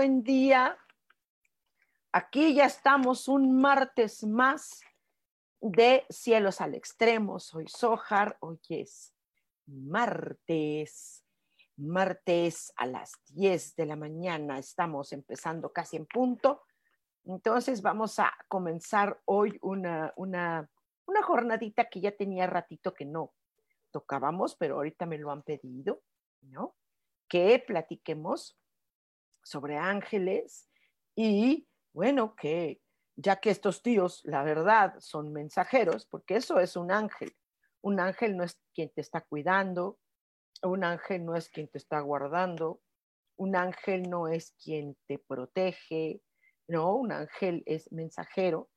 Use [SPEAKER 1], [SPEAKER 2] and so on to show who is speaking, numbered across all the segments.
[SPEAKER 1] Buen día. Aquí ya estamos un martes más de Cielos al Extremo. Soy Sojar. Hoy es martes, martes a las 10 de la mañana. Estamos empezando casi en punto. Entonces vamos a comenzar hoy una, una, una jornadita que ya tenía ratito que no tocábamos, pero ahorita me lo han pedido, ¿no? que platiquemos sobre ángeles y bueno, que ya que estos tíos, la verdad, son mensajeros, porque eso es un ángel. Un ángel no es quien te está cuidando, un ángel no es quien te está guardando, un ángel no es quien te protege, no, un ángel es mensajero.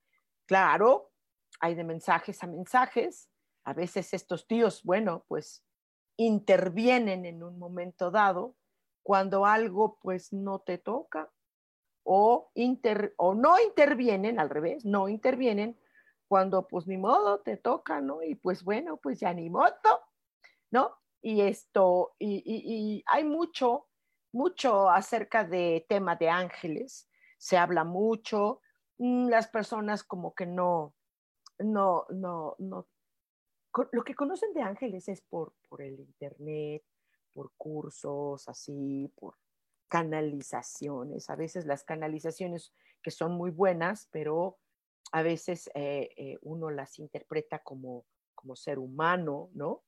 [SPEAKER 1] Claro, hay de mensajes a mensajes. A veces estos tíos, bueno, pues intervienen en un momento dado cuando algo pues no te toca o, inter, o no intervienen, al revés, no intervienen cuando pues ni modo te toca, ¿no? Y pues bueno, pues ya ni modo, ¿no? Y esto, y, y hay mucho, mucho acerca de tema de ángeles, se habla mucho, mm, las personas como que no, no, no, no lo que conocen de ángeles es por, por el internet, por cursos así, por canalizaciones. A veces las canalizaciones que son muy buenas, pero a veces eh, eh, uno las interpreta como, como ser humano, ¿no?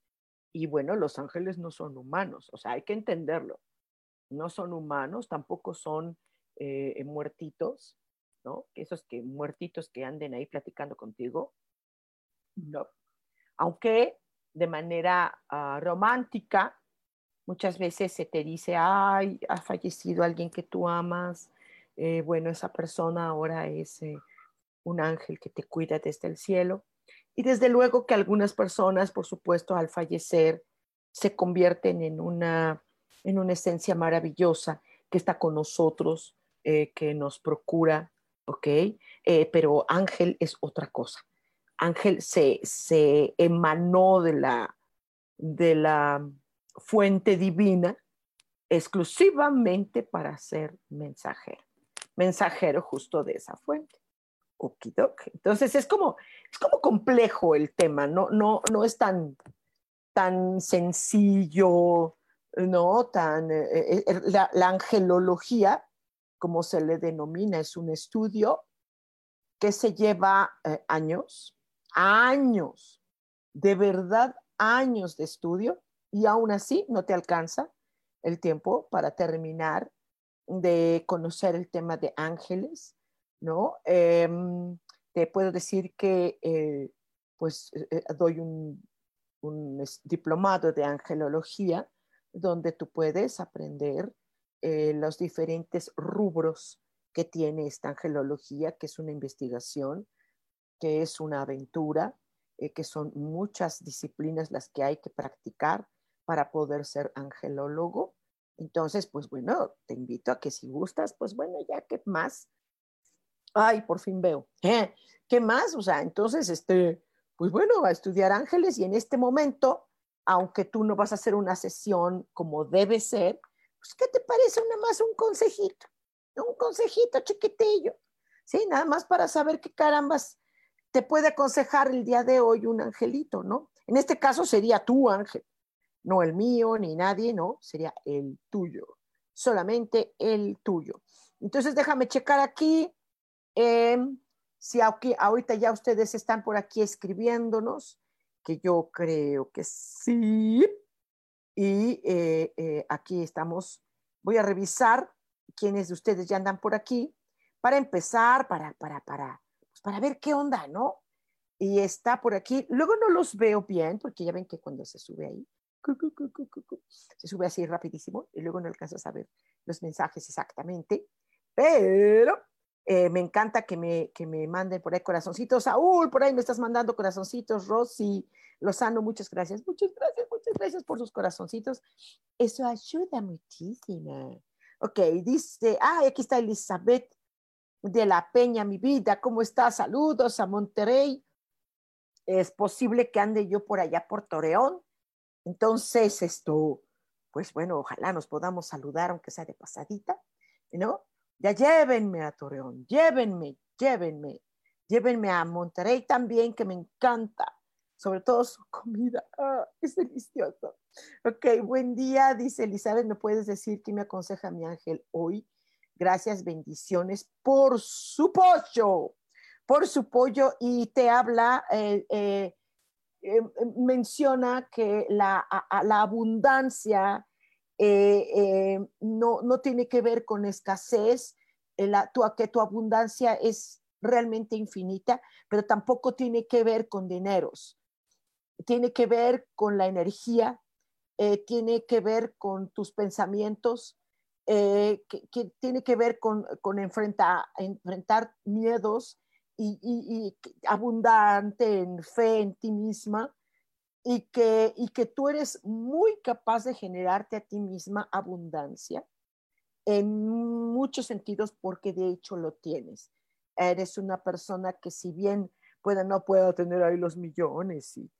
[SPEAKER 1] Y bueno, los ángeles no son humanos, o sea, hay que entenderlo. No son humanos, tampoco son eh, muertitos, ¿no? Esos que muertitos que anden ahí platicando contigo, no, aunque de manera ah, romántica, muchas veces se te dice, ay, ha fallecido alguien que tú amas, eh, bueno, esa persona ahora es eh, un ángel que te cuida desde el cielo. Y desde luego que algunas personas, por supuesto, al fallecer, se convierten en una, en una esencia maravillosa que está con nosotros, eh, que nos procura, ¿ok? pero ángel es otra cosa. Ángel se, emanó de la, de la fuente divina exclusivamente para ser mensajero, mensajero justo de esa fuente. Entonces es como, es como complejo el tema, no, no, no es tan, tan sencillo, ¿no? Tan, eh, eh, eh, la, angelología, como se le denomina, es un estudio que se lleva años, años, de verdad años de estudio y aún así no te alcanza el tiempo para terminar de conocer el tema de ángeles, ¿no? Em, te puedo decir que eh, pues eh, eh, doy un, diplomado de angelología donde tú puedes aprender los diferentes rubros que tiene esta angelología, que es una investigación que es una aventura, que son muchas disciplinas las que hay que practicar para poder ser angelólogo. Entonces, pues bueno, te invito a que si gustas, pues bueno, ya que más. Ay, por fin veo. ¿Eh? ¿Qué más? O sea, entonces, este, pues bueno, a estudiar ángeles y en este momento, aunque tú no vas a hacer una sesión como debe ser, pues ¿qué te parece nada más un consejito? Un consejito chiquitillo, ¿sí? Nada más para saber qué carambas te puede aconsejar el día de hoy un angelito, ¿no? En este caso sería tu ángel, no el mío ni nadie, no, sería el tuyo, solamente el tuyo. Entonces déjame checar aquí. Em, si aquí, ahorita ya ustedes están por aquí escribiéndonos, que yo creo que sí. Y eh, eh, aquí estamos. Voy a revisar quiénes de ustedes ya andan por aquí para empezar, para, para, para, pues para ver qué onda, ¿no? Y está por aquí. Luego no los veo bien, porque ya ven que cuando se sube ahí, se sube así rapidísimo y luego no alcanzas a ver los mensajes exactamente. Pero eh, me encanta que me, que me manden por ahí corazoncitos. Saúl, por ahí me estás mandando corazoncitos. Rosy, Lozano, muchas gracias. Muchas gracias, muchas gracias por sus corazoncitos. Eso ayuda muchísimo. Ok, dice, ah, aquí está Elizabeth de la Peña, mi vida. ¿Cómo estás? Saludos a Monterrey. Es posible que ande yo por allá por Toreón. Entonces, esto, pues bueno, ojalá nos podamos saludar, aunque sea de pasadita, ¿no? Ya llévenme a Torreón, llévenme, llévenme, llévenme a Monterrey también, que me encanta, sobre todo su comida, ah, es delicioso. Ok, buen día, dice Elizabeth, ¿me puedes decir qué me aconseja mi ángel hoy? Gracias, bendiciones por su pollo, por su pollo y te habla, eh, eh, eh, menciona que la, la abundancia eh, eh, no, no tiene que ver con escasez, la, tu, que tu abundancia es realmente infinita, pero tampoco tiene que ver con dineros. Tiene que ver con la energía, tiene que ver con tus pensamientos, que, tiene que ver con, con enfrentar, enfrentar miedos y, abundante en fe en ti misma y que, y que tú eres muy capaz de generarte a ti misma abundancia en muchos sentidos porque de hecho lo tienes. Eres una persona que si bien pueda, no pueda tener ahí los millones y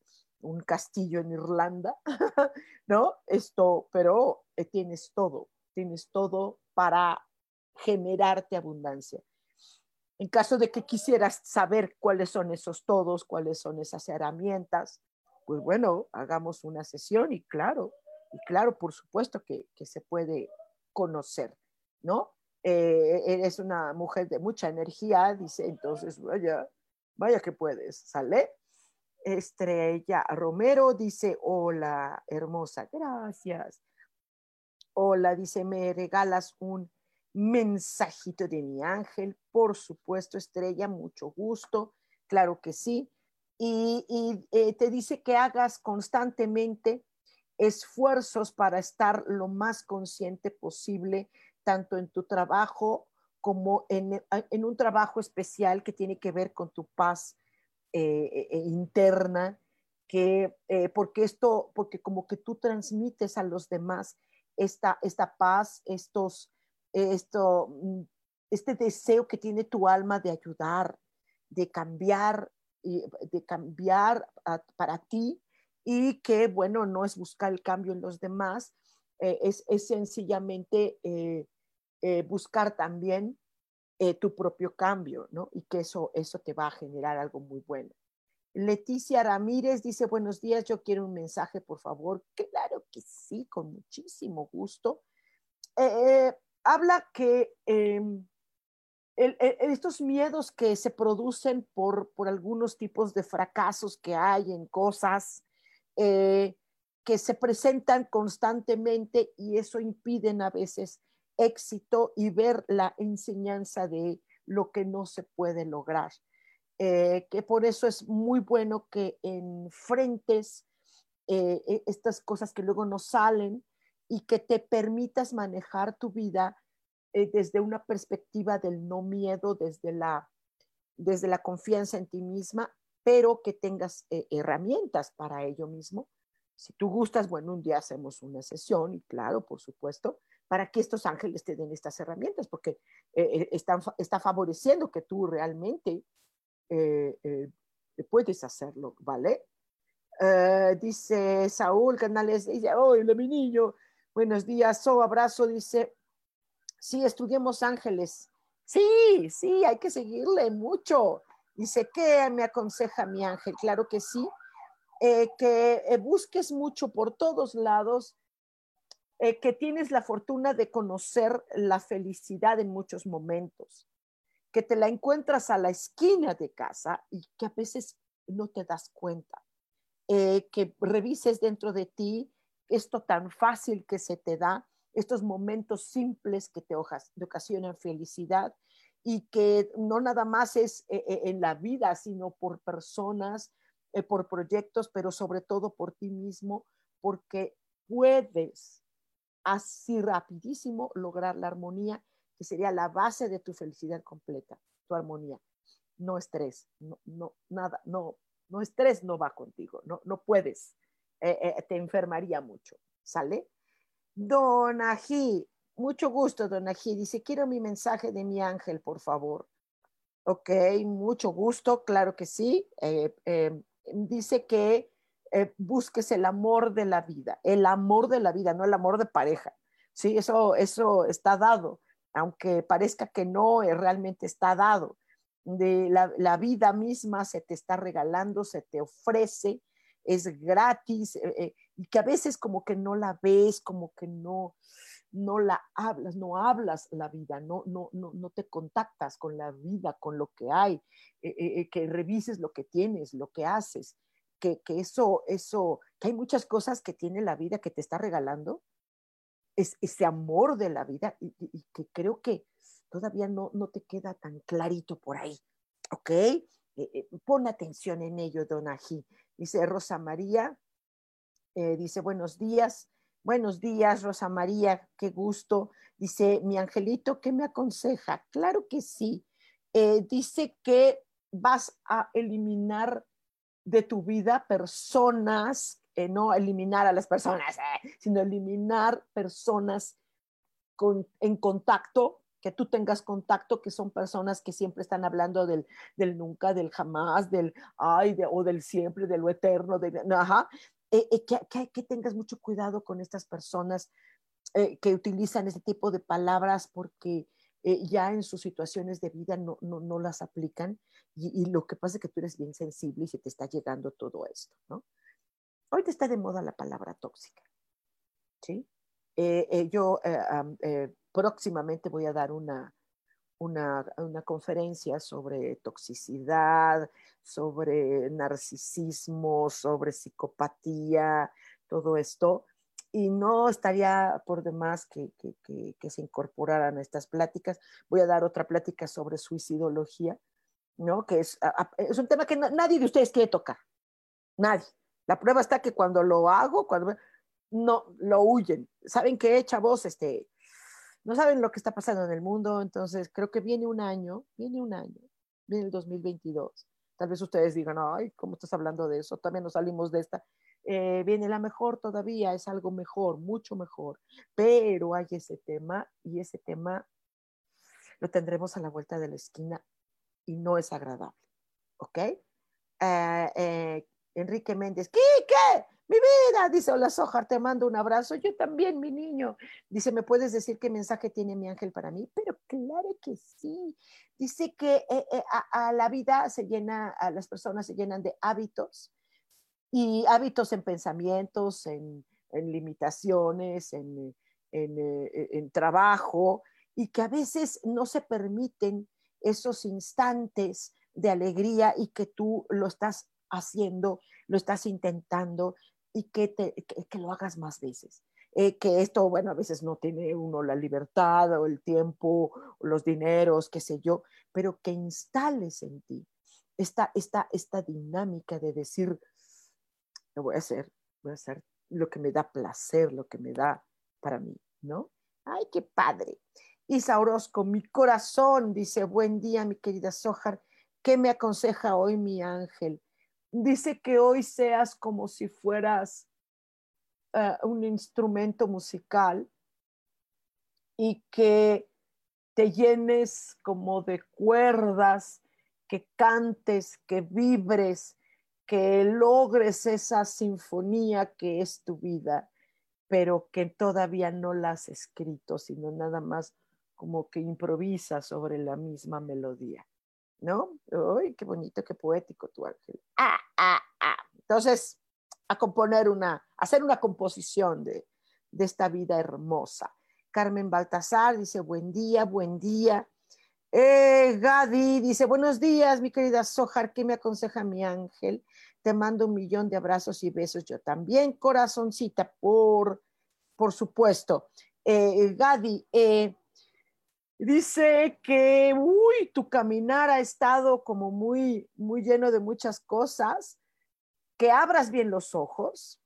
[SPEAKER 1] un castillo en Irlanda, ¿no? Esto, pero eh, tienes todo, tienes todo para generarte abundancia. En caso de que quisieras saber cuáles son esos todos, cuáles son esas herramientas, pues bueno, hagamos una sesión y claro, y claro, por supuesto que, se puede conocer, ¿no? Eh, eres una mujer de mucha energía, dice, entonces vaya, vaya que puedes, ¿sale? Estrella Romero dice, hola, hermosa, gracias. Hola, dice, me regalas un mensajito de mi ángel, por supuesto, Estrella, mucho gusto, claro que sí y, eh, te dice que hagas constantemente esfuerzos para estar lo más consciente posible, tanto en tu trabajo como en, un trabajo especial que tiene que ver con tu paz eh, eh, interna, que, porque esto, porque como que tú transmites a los demás esta, esta paz, estos, esto, mm, este deseo que tiene tu alma de ayudar, de cambiar de cambiar para ti y que, bueno, no es buscar el cambio en los demás, eh, es, es, sencillamente eh, eh, buscar también tu propio cambio, ¿no? Y que eso, eso te va a generar algo muy bueno. Leticia Ramírez dice, buenos días, yo quiero un mensaje, por favor. Claro que sí, con muchísimo gusto. Habla que em, estos miedos que se producen por, por, algunos tipos de fracasos que hay en cosas eh, que se presentan constantemente y eso impiden a veces éxito y ver la enseñanza de lo que no se puede lograr. Eh, que por eso es muy bueno que enfrentes eh, e, estas cosas que luego no salen y que te permitas manejar tu vida eh, desde una perspectiva del no miedo, desde la, desde la confianza en ti misma, pero que tengas eh, herramientas para ello mismo. Si tú gustas, bueno, un día hacemos una sesión y claro, por supuesto, para que estos ángeles te den estas herramientas, porque eh, están, está favoreciendo que tú realmente puedes hacerlo, ¿vale? dice Saúl Canales, dice, hola mi niño, buenos días, so abrazo, dice, sí, estudiemos ángeles. Sí, sí, hay que seguirle mucho. Dice, ¿qué me aconseja mi ángel? Claro que sí. eh, que eh, busques mucho por todos lados, eh, que tienes la fortuna de conocer la felicidad en muchos momentos, que te la encuentras a la esquina de casa y que a veces no te das cuenta, que revises dentro de ti esto tan fácil que se te da, estos momentos simples que te, ocasionan felicidad y que no nada más es en la vida, sino por personas, por proyectos, pero sobre todo por ti mismo, porque puedes así rapidísimo lograr la armonía, que sería la base de tu felicidad completa, tu armonía. No estrés, no, no, nada, no, no estrés no va contigo, no, no puedes, eh, eh, te enfermaría mucho, ¿sale? Don Ají, mucho gusto, Don Ají, dice, quiero mi mensaje de mi ángel, por favor. Ok, mucho gusto, claro que sí. Eh, dice que busques el amor de la vida, el amor de la vida, no el amor de pareja. Sí, eso, eso está dado, aunque parezca que no, realmente está dado. De la, vida misma se te está regalando, se te ofrece, es gratis eh, y que a veces como que no la ves, como que no, no la hablas, no hablas la vida, no, no, no, no te contactas con la vida, con lo que hay, que revises lo que tienes, lo que haces que, eso, eso, que hay muchas cosas que tiene la vida que te está regalando, es ese amor de la vida y, que creo que todavía no, no te queda tan clarito por ahí, ¿ok? Eh, eh, pon atención en ello, Donají. Dice Rosa María, eh, dice buenos días, buenos días, Rosa María, qué gusto. Dice mi angelito, ¿qué me aconseja? Claro que sí. dice que vas a eliminar de tu vida personas, no eliminar a las personas, sino eliminar personas con, en contacto, que tú tengas contacto, que son personas que siempre están hablando del, del nunca, del jamás, del ay, o del siempre, de lo eterno, de, ajá, eh, que, que, que, tengas mucho cuidado con estas personas que utilizan este tipo de palabras porque ya en sus situaciones de vida no, no, no las aplican y, lo que pasa es que tú eres bien sensible y se te está llegando todo esto, ¿no? Te está de moda la palabra tóxica, ¿sí? Eh, eh, yo eh, próximamente voy a dar una, una, una, conferencia sobre toxicidad, sobre narcisismo, sobre psicopatía, todo esto. Y no estaría por demás que, que, que, se incorporaran a estas pláticas. Voy a dar otra plática sobre suicidología, ¿no? Que es, es un tema que nadie de ustedes quiere tocar, nadie. La prueba está que cuando lo hago, cuando no lo huyen. ¿Saben qué, chavos? Este, no saben lo que está pasando en el mundo, entonces creo que viene un año, viene un año, viene el 2022. Tal vez ustedes digan, ay, ¿cómo estás hablando de eso? También nos salimos de esta. Eh, viene la mejor todavía, es algo mejor, mucho mejor, pero hay ese tema y ese tema lo tendremos a la vuelta de la esquina y no es agradable. ¿Ok? Eh, eh, Enrique Méndez, ¿qué? Mi vida, dice Hola Sojar, te mando un abrazo. Yo también, mi niño. Dice, ¿me puedes decir qué mensaje tiene mi ángel para mí? Pero claro que sí. Dice que eh, a, la vida se llena, a las personas se llenan de hábitos y hábitos en pensamientos, en, limitaciones, en, en trabajo y que a veces no se permiten esos instantes de alegría y que tú lo estás haciendo, lo estás intentando y que, te, que, lo hagas más veces. Eh, que esto, bueno, a veces no tiene uno la libertad o el tiempo, los dineros, qué sé yo, pero que instales en ti esta, esta, esta dinámica de decir, lo voy a hacer, voy a hacer lo que me da placer, lo que me da para mí, ¿no? Ay, qué padre. Isa Orozco, mi corazón, dice, buen día, mi querida Sojar, ¿qué me aconseja hoy mi ángel? Dice que hoy seas como si fueras eh, un instrumento musical y que te llenes como de cuerdas, que cantes, que vibres, que logres esa sinfonía que es tu vida, pero que todavía no la has escrito, sino nada más como que improvisa sobre la misma melodía, ¿no? ¡Ay, qué bonito, qué poético tu ángel! Ah, ah, ah. Entonces, a componer una, a hacer una composición de, de esta vida hermosa. Carmen Baltasar dice, buen día, buen día. Eh, Gadi dice, buenos días, mi querida Sojar, ¿qué me aconseja mi ángel? Te mando un millón de abrazos y besos yo también, corazoncita, por, por supuesto. Eh, Gadi, eh, dice que, uy, tu caminar ha estado como muy, muy lleno de muchas cosas, que abras bien los ojos,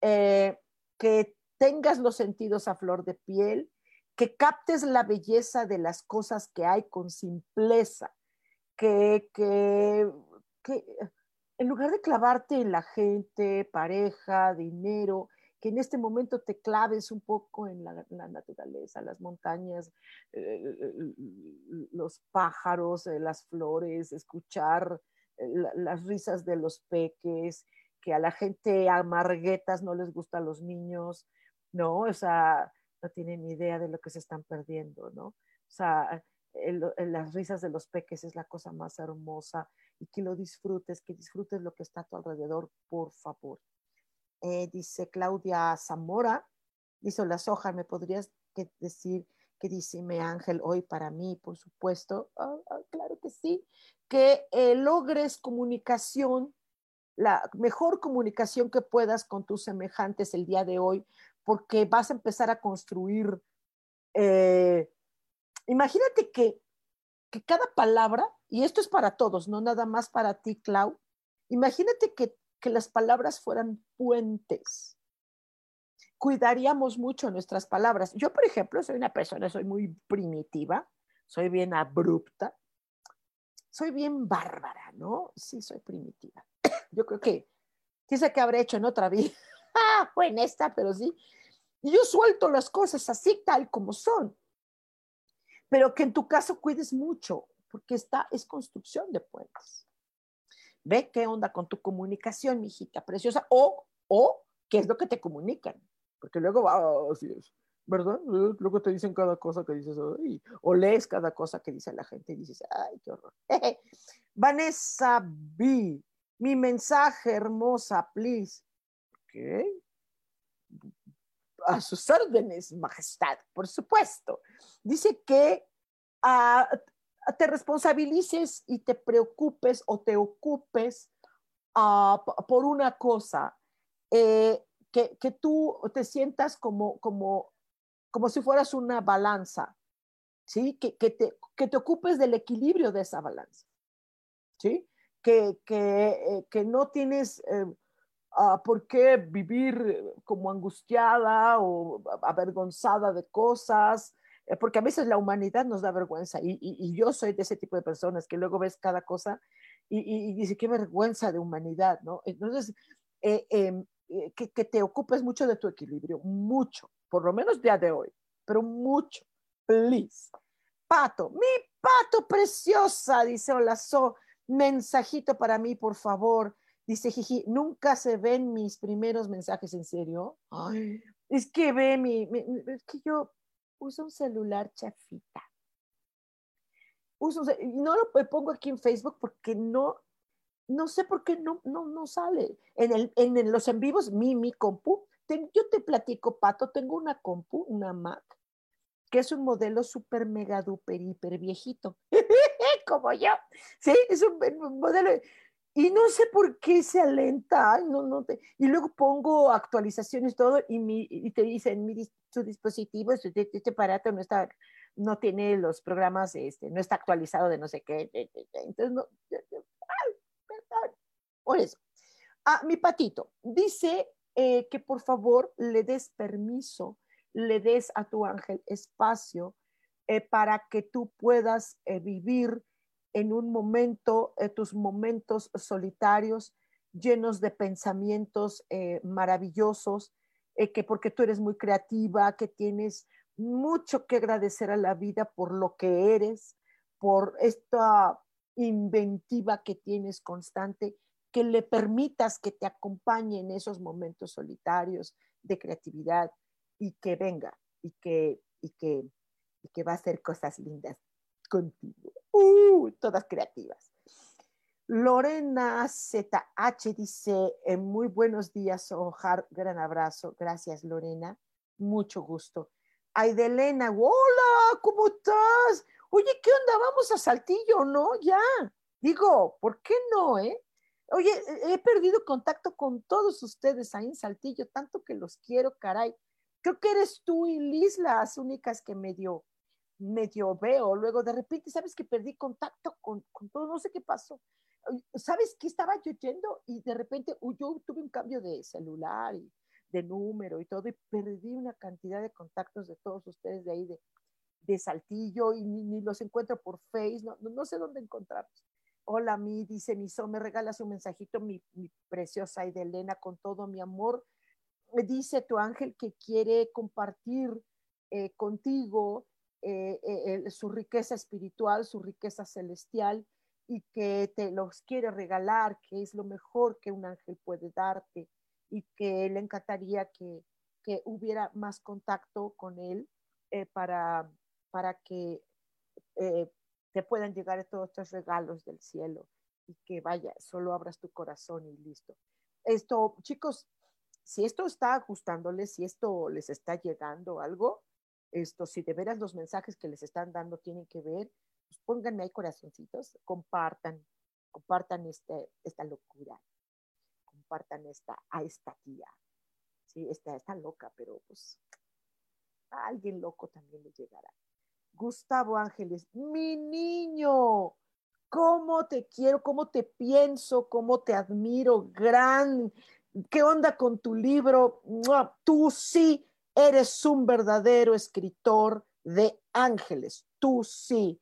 [SPEAKER 1] eh, que tengas los sentidos a flor de piel, que captes la belleza de las cosas que hay con simpleza, que, que, que en lugar de clavarte en la gente, pareja, dinero, que en este momento te claves un poco en la, naturaleza, las montañas, eh, los pájaros, eh, las flores, escuchar eh, las risas de los peques, que a la gente amarguetas no les gustan los niños, ¿no? O sea, no tienen idea de lo que se están perdiendo, ¿no? O sea, las risas de los peques es la cosa más hermosa y que lo disfrutes, que disfrutes lo que está a tu alrededor, por favor. Eh, dice Claudia Zamora, dice, la soja, ¿me podrías decir qué dice mi ángel hoy para mí? Por supuesto, ah, ah, claro que sí, que eh, logres comunicación, la mejor comunicación que puedas con tus semejantes el día de hoy, porque vas a empezar a construir, eh, imagínate que, que cada palabra, y esto es para todos, no nada más para ti, Clau, imagínate que que las palabras fueran puentes. Cuidaríamos mucho nuestras palabras. Yo, por ejemplo, soy una persona, soy muy primitiva, soy bien abrupta, soy bien bárbara, ¿no? Sí, soy primitiva. Yo creo que, quizá que habré hecho en otra vida, fue en esta, pero sí. Y yo suelto las cosas así, tal como son. Pero que en tu caso cuides mucho, porque esta es construcción de puentes. Ve qué onda con tu comunicación, mi hijita preciosa, o, o qué es lo que te comunican, porque luego va, así es, ¿verdad? Luego te dicen cada cosa que dices, o lees cada cosa que dice la gente y dices, ay, qué horror. Vanessa B, mi mensaje hermosa, please. Ok. A sus órdenes, majestad, por supuesto. Dice que uh, te responsabilices y te preocupes o te ocupes ah, por una cosa, eh, que, que, tú te sientas como, como, como si fueras una balanza, ¿sí? Que, que, te, que te ocupes del equilibrio de esa balanza, ¿sí? Que, que, eh, que no tienes eh, por qué vivir como angustiada o avergonzada de cosas, porque a veces la humanidad nos da vergüenza y, yo soy de ese tipo de personas que luego ves cada cosa y, dice, qué vergüenza de humanidad, ¿no? Entonces, eh, em, eh, que, te ocupes mucho de tu equilibrio, mucho, por lo menos día de hoy, pero mucho, please. Pato, mi pato preciosa, dice Hola, so, mensajito para mí, por favor. Dice Jiji, nunca se ven mis primeros mensajes en serio. Ay, es que ve mi, es que yo, usa un celular chafita. Uso no lo pongo aquí en Facebook porque no, no sé por qué no, no, no sale. En, el, en los en vivos, mi, compu, yo te platico, Pato, tengo una compu, una Mac, que es un modelo súper mega duper hiper viejito, como yo. Sí, es un, modelo. Y no sé por qué se alenta, no, no te, y luego pongo actualizaciones todo y, mi, y te dicen, mi, su dispositivo, este, aparato no está, no tiene los programas, este, no está actualizado de no sé qué, entonces no, ay, perdón, por eso. Ah, mi patito dice eh, que por favor le des permiso, le des a tu ángel espacio eh, para que tú puedas eh, vivir en un momento, eh, tus momentos solitarios, llenos de pensamientos eh, maravillosos, eh, que porque tú eres muy creativa, que tienes mucho que agradecer a la vida por lo que eres, por esta inventiva que tienes constante, que le permitas que te acompañe en esos momentos solitarios de creatividad y que venga y que, y que, y que va a hacer cosas lindas contigo. Uh, todas creativas. Lorena ZH dice, eh, muy buenos días, Ojar, gran abrazo. Gracias, Lorena. Mucho gusto. Aidelena, hola, ¿cómo estás? Oye, ¿qué onda? Vamos a Saltillo, ¿no? Ya. Digo, ¿por qué no, eh? Oye, he perdido contacto con todos ustedes ahí en Saltillo, tanto que los quiero, caray. Creo que eres tú y Liz las únicas que medio, medio veo. Luego de repente, ¿sabes que perdí contacto con, con todo? No sé qué pasó. ¿Sabes qué estaba yo yendo? Y de repente yo tuve un cambio de celular y de número y todo, y perdí una cantidad de contactos de todos ustedes de ahí, de, de Saltillo, y ni, los encuentro por Face, no, no, sé dónde encontrarlos. Hola, mi, dice Miso, me regalas un mensajito, mi, mi preciosa Elena, con todo mi amor. Me dice tu ángel que quiere compartir eh, contigo eh, eh, su riqueza espiritual, su riqueza celestial, y que te los quiere regalar, que es lo mejor que un ángel puede darte y que le encantaría que, que hubiera más contacto con él eh, para, para que te puedan llegar todos estos regalos del cielo y que vaya, solo abras tu corazón y listo. Esto, chicos, si esto está ajustándoles, si esto les está llegando algo, esto, si de veras los mensajes que les están dando tienen que ver, pues pónganme ahí corazoncitos, compartan, compartan este, esta locura, compartan esta, a esta tía. Sí, está, está loca, pero pues a alguien loco también le llegará. Gustavo Ángeles, mi niño, cómo te quiero, cómo te pienso, cómo te admiro, gran, ¿qué onda con tu libro? Tú sí eres un verdadero escritor de ángeles, tú sí.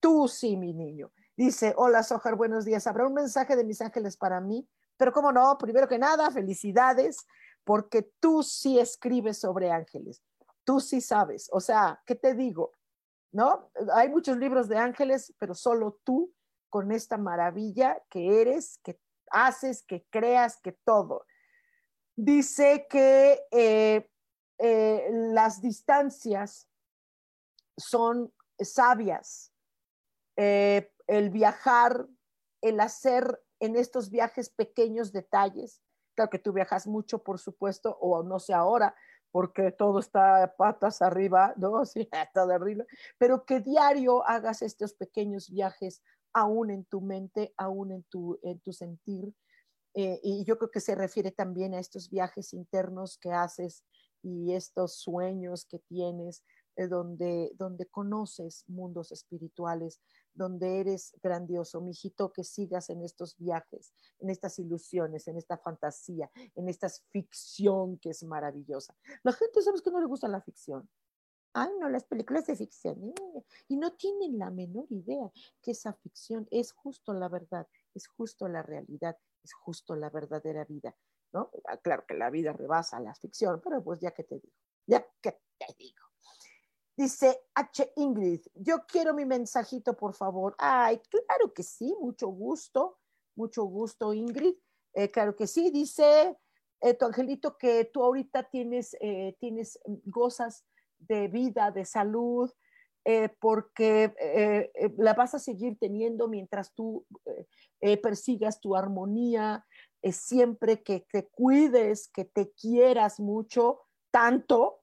[SPEAKER 1] Tú sí, mi niño. Dice, hola Sojar, buenos días. ¿Habrá un mensaje de mis ángeles para mí? Pero cómo no, primero que nada, felicidades, porque tú sí escribes sobre ángeles. Tú sí sabes. O sea, ¿qué te digo? ¿No? Hay muchos libros de ángeles, pero solo tú con esta maravilla que eres, que haces, que creas, que todo. Dice que eh, eh, las distancias son sabias, eh, el viajar, el hacer en estos viajes pequeños detalles. Claro que tú viajas mucho, por supuesto, o no sé ahora, porque todo está patas arriba, ¿no? Sí, arriba, pero que diario hagas estos pequeños viajes aún en tu mente, aún en tu, en tu sentir. Eh, y yo creo que se refiere también a estos viajes internos que haces y estos sueños que tienes, eh, donde, donde conoces mundos espirituales, donde eres grandioso, mijito, que sigas en estos viajes, en estas ilusiones, en esta fantasía, en esta ficción que es maravillosa. La gente, ¿sabes que no le gusta la ficción? Ay, no, las películas de ficción. Eh, y no tienen la menor idea que esa ficción es justo la verdad, es justo la realidad, es justo la verdadera vida, Ah, claro que la vida rebasa la ficción, pero pues ya que te digo, ya que te digo. Dice H. Ingrid, yo quiero mi mensajito, por favor. Ay, claro que sí, mucho gusto, mucho gusto, Ingrid. Eh, claro que sí, dice eh, tu angelito que tú ahorita tienes, eh, tienes, gozas de vida, de salud, porque la vas a seguir teniendo mientras tú persigas tu armonía, siempre que te cuides, que te quieras mucho, tanto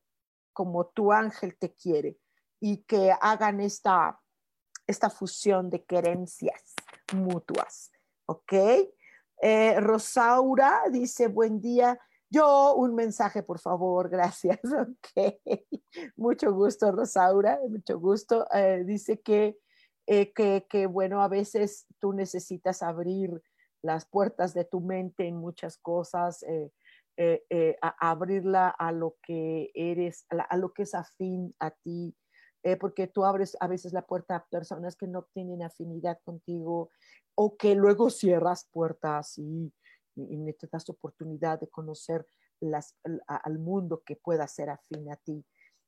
[SPEAKER 1] como tu ángel te quiere y que hagan esta, esta fusión de querencias mutuas. ¿Ok? Eh, Rosaura dice, buen día. Yo un mensaje, por favor, gracias. Ok. Mucho gusto, Rosaura, mucho gusto. Eh, dice que, eh, que, que, bueno, a veces tú necesitas abrir las puertas de tu mente en muchas cosas. Eh, eh, a abrirla a lo que eres, a, lo que es afín a ti, eh, porque tú abres a veces la puerta a personas que no tienen afinidad contigo o que luego cierras puertas y, y, te das oportunidad de conocer al mundo que pueda ser afín a ti.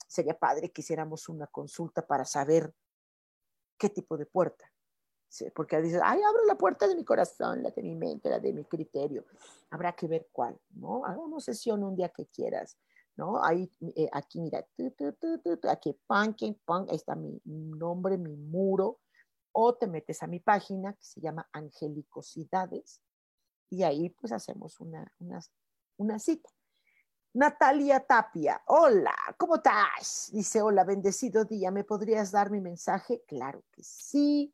[SPEAKER 1] Sería padre que hiciéramos una consulta para saber qué tipo de puerta porque dices, ay, abro la puerta de mi corazón, la de mi mente, la de mi criterio. Habrá que ver cuál, ¿no? Hagamos sesión un día que quieras, ¿no? Ahí, eh, aquí, mira, aquí, punk, punk, ahí está mi nombre, mi muro. o te metes a mi página que se llama Angelicosidades y ahí pues hacemos una, una, una cita. Natalia Tapia, hola, ¿cómo estás? Dice, hola, bendecido día, ¿me podrías dar mi mensaje? Claro que sí,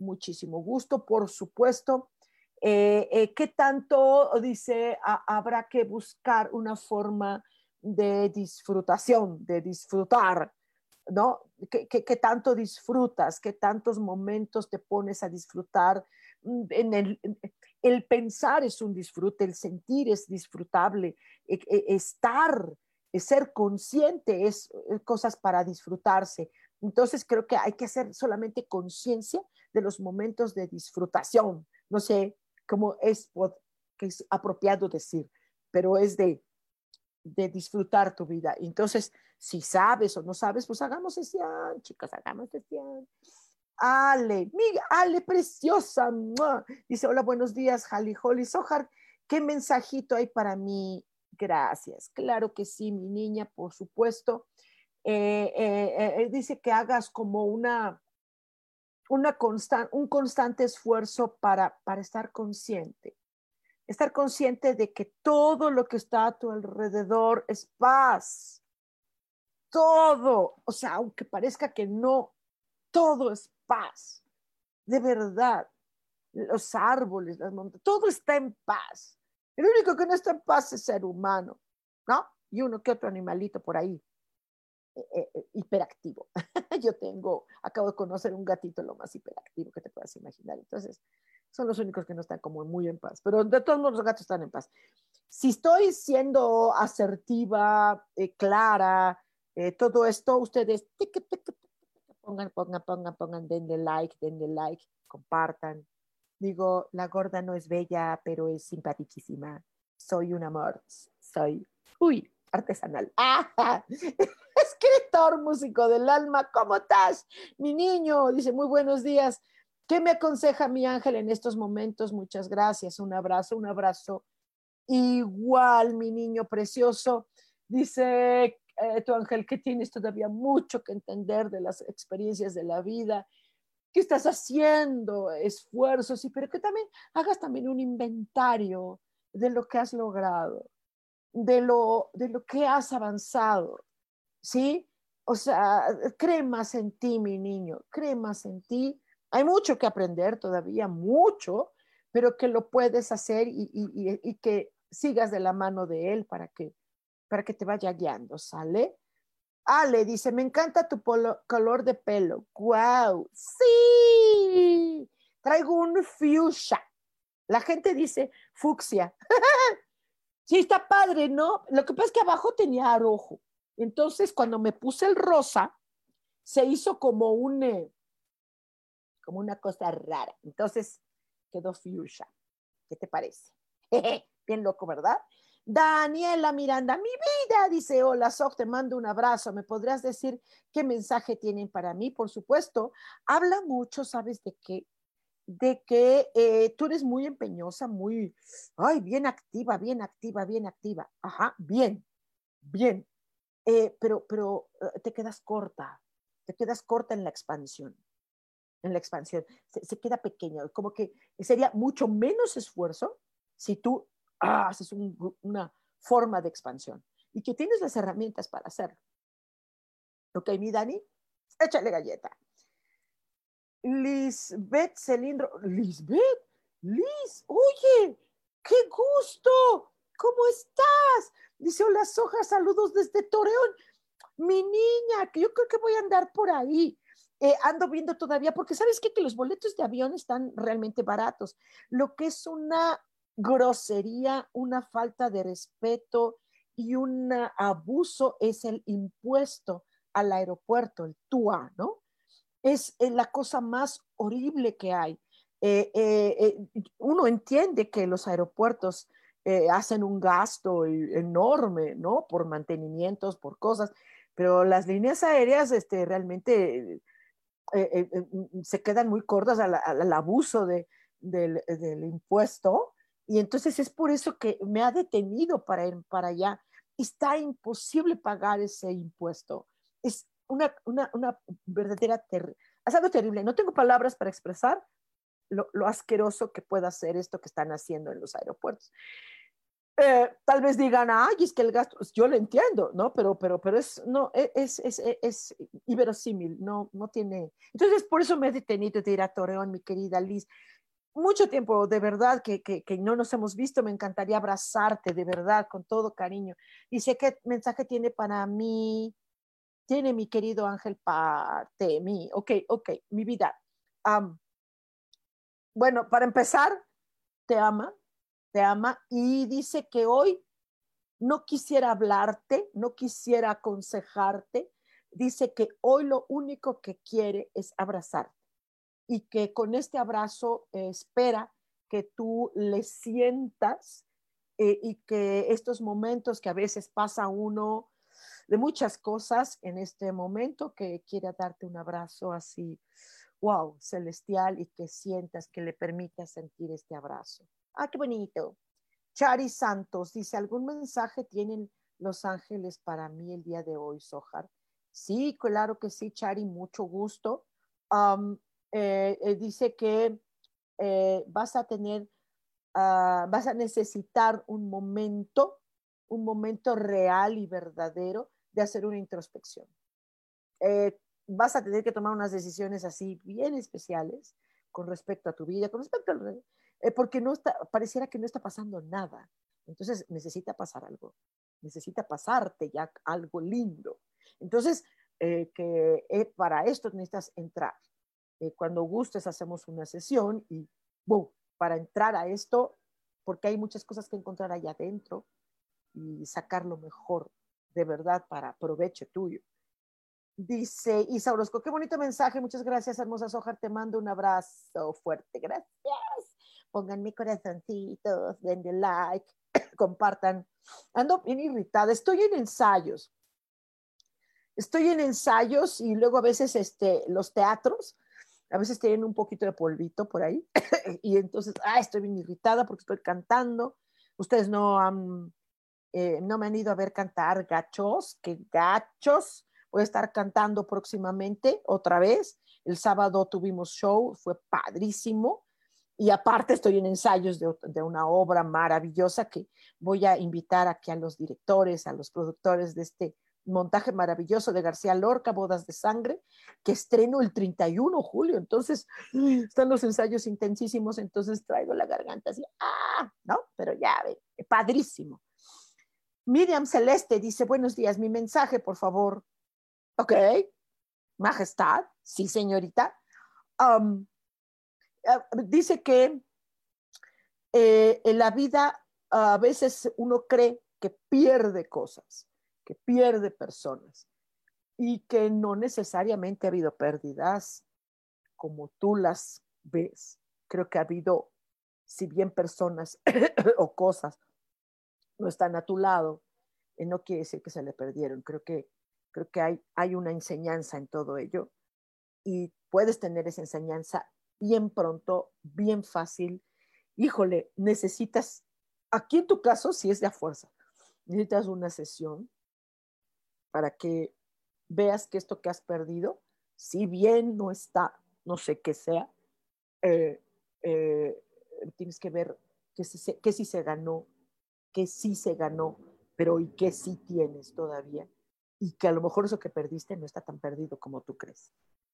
[SPEAKER 1] muchísimo gusto, por supuesto. Eh, eh, ¿Qué tanto, dice, habrá que buscar una forma de disfrutación, de disfrutar, ¿no? ¿Qué, qué, tanto disfrutas? ¿Qué tantos momentos te pones a disfrutar? Mm, en el, el pensar es un disfrute, el sentir es disfrutable, e, e, estar, ser consciente es cosas para disfrutarse. Entonces creo que hay que hacer solamente conciencia de los momentos de disfrutación. No sé cómo es, que es apropiado decir, pero es de, de disfrutar tu vida. Entonces, si sabes o no sabes, pues hagamos sesión, chicas, hagamos sesión. Ale, mi Ale preciosa. Dice, hola, buenos días, Jali Holly Sojar. ¿Qué mensajito hay para mí? Gracias. Claro que sí, mi niña, por supuesto. Eh, eh, eh, dice que hagas como una, una un constante esfuerzo para, para estar consciente. Estar consciente de que todo lo que está a tu alrededor es paz. Todo, o sea, aunque parezca que no, todo es paz. De verdad, los árboles, las montañas, todo está en paz. El único que no está en paz es ser humano, ¿no? Y uno que otro animalito por ahí, eh, eh, hiperactivo. Yo tengo, acabo de conocer un gatito lo más hiperactivo que te puedas imaginar. Entonces, son los únicos que no están como muy en paz. Pero de todos modos, los gatos están en paz. Si estoy siendo asertiva, clara, todo esto, ustedes pongan, pongan, pongan, pongan, denle like, denle like, compartan. Digo, la gorda no es bella, pero es simpaticísima. Soy un amor, soy, uy, artesanal. ¡Ah! Escritor, músico del alma, ¿cómo estás? Mi niño, dice, muy buenos días. ¿Qué me aconseja mi ángel en estos momentos? Muchas gracias. Un abrazo, un abrazo. Igual, mi niño precioso. Dice, eh, tu ángel, que tienes todavía mucho que entender de las experiencias de la vida, que estás haciendo esfuerzos, y, pero que también hagas también un inventario de lo que has logrado, de lo, de lo que has avanzado, ¿sí? O sea, cree más en ti, mi niño, cree más en ti. Hay mucho que aprender todavía, mucho, pero que lo puedes hacer y, y, y que sigas de la mano de él para que para que te vaya guiando, ¿sale? Ale dice, me encanta tu color de pelo. ¡Guau! ¡Sí! Traigo un fuchsia. La gente dice fucsia. sí, está padre, ¿no? Lo que pasa es que abajo tenía rojo. Entonces, cuando me puse el rosa, se hizo como un, eh, como una cosa rara. Entonces, quedó fuchsia. ¿Qué te parece? Bien loco, ¿verdad? Daniela Miranda, mi vida, dice, hola, Soc, te mando un abrazo. ¿Me podrías decir qué mensaje tienen para mí? Por supuesto, habla mucho, ¿sabes de qué? De que eh, tú eres muy empeñosa, muy, ay, bien activa, bien activa, bien activa. Ajá, bien, bien. Eh, pero, pero eh, te quedas corta, te quedas corta en la expansión en la expansión, se, queda pequeño, como que sería mucho menos esfuerzo si tú ah, es una forma de expansión y que tienes las herramientas para hacerlo. Ok, mi Dani, échale galleta. Lisbeth Celindro, Lisbeth, Liz, oye, qué gusto, ¿cómo estás? Dice, hola hojas, saludos desde Torreón. Mi niña, que yo creo que voy a andar por ahí. Eh, ando viendo todavía, porque sabes qué? que los boletos de avión están realmente baratos. Lo que es una grosería, una falta de respeto y un abuso es el impuesto al aeropuerto, el TUA, ¿no? Es eh, la cosa más horrible que hay. Eh, eh, uno entiende que los aeropuertos hacen un gasto enorme, ¿no? Por mantenimientos, por cosas, pero las líneas aéreas este, realmente se quedan muy cortas al, abuso del, del impuesto y entonces es por eso que me ha detenido para ir para allá. Está imposible pagar ese impuesto. Es una, una, una verdadera, es algo terrible. No tengo palabras para expresar lo, lo, asqueroso que pueda ser esto que están haciendo en los aeropuertos. Eh, tal vez digan, ay, es que el gasto, yo lo entiendo, ¿no? Pero, pero, pero es, no, e, es, es, es, es iverosímil, no, no tiene. Entonces, por eso me he detenido de ir a Torreón, mi querida Liz. Mucho tiempo, de verdad, que, que, que no nos hemos visto, me encantaría abrazarte, de verdad, con todo cariño. Dice, ¿qué mensaje tiene para mí? Tiene mi querido Ángel Parte, mí. Ok, ok, mi vida. Um, bueno, para empezar, te ama, te ama y dice que hoy no quisiera hablarte, no quisiera aconsejarte, dice que hoy lo único que quiere es abrazarte y que con este abrazo eh, espera que tú le sientas eh, y que estos momentos que a veces pasa uno de muchas cosas en este momento, que quiere darte un abrazo así, wow, celestial y que sientas que le permitas sentir este abrazo. Ah, qué bonito. Chari Santos dice, ¿algún mensaje tienen los ángeles para mí el día de hoy, Sohar? Sí, claro que sí, Chari, mucho gusto. Eh, eh, dice que eh, vas a tener, uh, vas a necesitar un momento, un momento real y verdadero de hacer una introspección. vas a tener que tomar unas decisiones así bien especiales con respecto a tu vida, con respecto al eh, porque no está, pareciera que no está pasando nada. Entonces necesita pasar algo, necesita pasarte ya algo lindo. Entonces, eh, que eh, para esto necesitas entrar. cuando gustes hacemos una sesión y, boom, para entrar a esto, porque hay muchas cosas que encontrar allá adentro y sacar lo mejor de verdad para provecho tuyo. Dice Isa Orozco, qué bonito mensaje, muchas gracias, hermosa Sojar, te mando un abrazo fuerte, gracias pónganme corazoncitos, denle like, compartan. Ando bien irritada, estoy en ensayos. Estoy en ensayos y luego a veces este, los teatros, a veces tienen un poquito de polvito por ahí y entonces, ah, estoy bien irritada porque estoy cantando. Ustedes no han, eh, no me han ido a ver cantar gachos, que gachos. Voy a estar cantando próximamente otra vez. El sábado tuvimos show, fue padrísimo. Y aparte estoy en ensayos de, una obra maravillosa que voy a invitar aquí a los directores, a los productores de este montaje maravilloso de García Lorca, Bodas de Sangre, que estreno el 31 de julio. Entonces, están los ensayos intensísimos, entonces traigo la garganta así, ¡ah! ¿No? Pero ya, padrísimo. Miriam Celeste dice, buenos días, mi mensaje, por favor. Ok, Majestad, sí, señorita. Um, Ah, dice que eh, en la vida a veces uno cree que pierde cosas, que pierde personas y que no necesariamente ha habido pérdidas como tú las ves. Creo que ha habido, si bien personas o cosas no están a tu lado, eh, no quiere decir que se le perdieron. Creo que, creo que hay, hay una enseñanza en todo ello y puedes tener esa enseñanza bien pronto, bien fácil. Híjole, necesitas, aquí en tu caso, si es de a fuerza, necesitas una sesión para que veas que esto que has perdido, si bien no está, no sé qué sea, eh, eh, tienes que ver que sí, que sí se ganó, que sí se ganó, pero y que sí tienes todavía, y que a lo mejor eso que perdiste no está tan perdido como tú crees.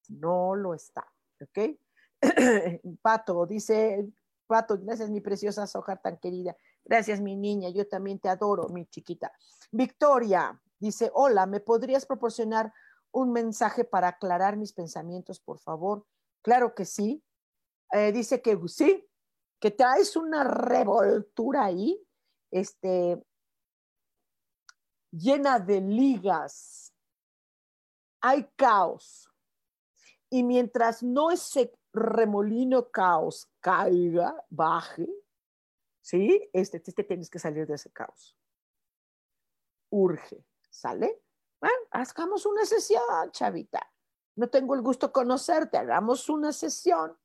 [SPEAKER 1] No lo está, ¿ok? Pato, dice, Pato, gracias mi preciosa Soja tan querida. Gracias mi niña, yo también te adoro, mi chiquita. Victoria dice, hola, ¿me podrías proporcionar un mensaje para aclarar mis pensamientos, por favor? Claro que sí. Eh, dice que sí, que traes una revoltura ahí, este, llena de ligas. Hay caos. Y mientras no se remolino caos caiga, baje, ¿sí? Este, este tienes que salir de ese caos. Urge, ¿sale? Bueno, hagamos una sesión, chavita. No tengo el gusto conocerte, hagamos una sesión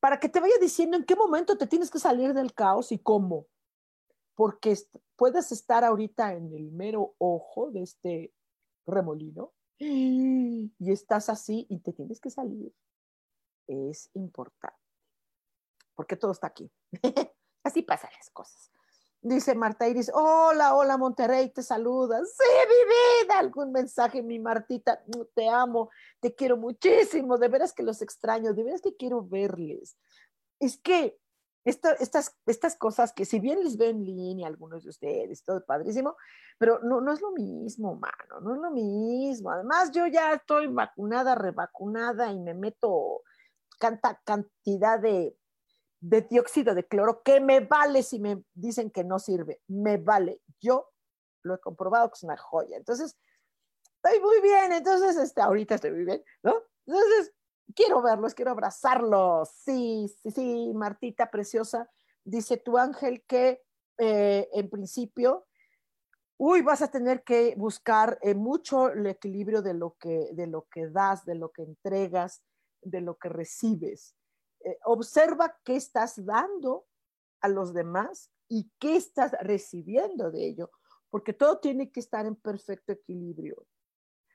[SPEAKER 1] para que te vaya diciendo en qué momento te tienes que salir del caos y cómo. Porque puedes estar ahorita en el mero ojo de este remolino y estás así y te tienes que salir. Es importante, porque todo está aquí. así pasan las cosas. Dice Marta Iris, hola, hola Monterrey, te saluda. Sí, mi vida, algún mensaje, mi Martita, te amo, te quiero muchísimo, de veras que los extraño, de veras que quiero verles. Es que estas, estas cosas que si bien les veo en línea algunos de ustedes, todo padrísimo, pero no, no es lo mismo, mano, no es lo mismo. Además, yo ya estoy vacunada, revacunada y me meto tanta cantidad de de dióxido de cloro, que me vale si me dicen que no sirve, me vale. Yo lo he comprobado que es una joya. Entonces, estoy muy bien, entonces, este, ahorita estoy muy bien, ¿no? Entonces, quiero verlos, quiero abrazarlos. Sí, sí, sí, Martita preciosa, dice tu ángel que eh, en principio, uy, vas a tener que buscar eh, mucho el equilibrio de lo, que, de lo que das, de lo que entregas, de lo que recibes. Eh, observa qué estás dando a los demás y qué estás recibiendo de ello, porque todo tiene que estar en perfecto equilibrio.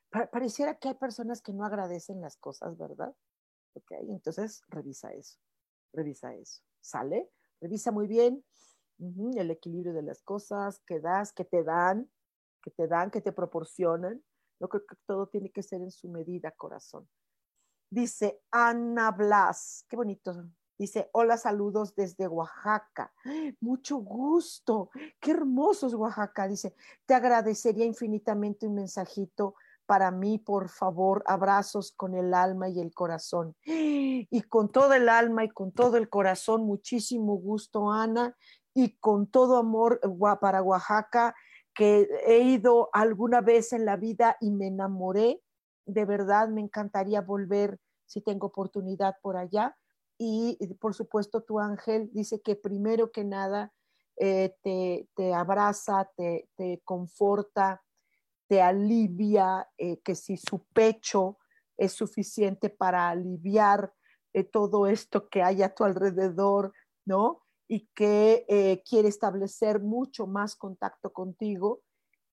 [SPEAKER 1] Pareciera que hay personas que no agradecen las cosas, ¿verdad? Ok, entonces revisa eso, revisa eso, ¿sale? Revisa muy bien el equilibrio de las cosas que das, que te dan, que te dan, que te proporcionan. Yo creo que todo tiene que ser en su medida, corazón. Dice Ana Blas, qué bonito. Dice, hola, saludos desde Oaxaca. Mucho gusto. Qué hermoso es Oaxaca. Dice, te agradecería infinitamente un mensajito para mí, por favor, abrazos con el alma y el corazón. Y con todo el alma y con todo el corazón, muchísimo gusto, Ana, y con todo amor para Oaxaca, que he ido alguna vez en la vida y me enamoré de verdad me encantaría volver si tengo oportunidad por allá. Y por supuesto, tu ángel dice que primero que nada eh, te, abraza, te, conforta, te alivia, eh, que si su pecho es suficiente para aliviar eh, todo esto que hay a tu alrededor, ¿no? Y que quiere establecer mucho más contacto contigo,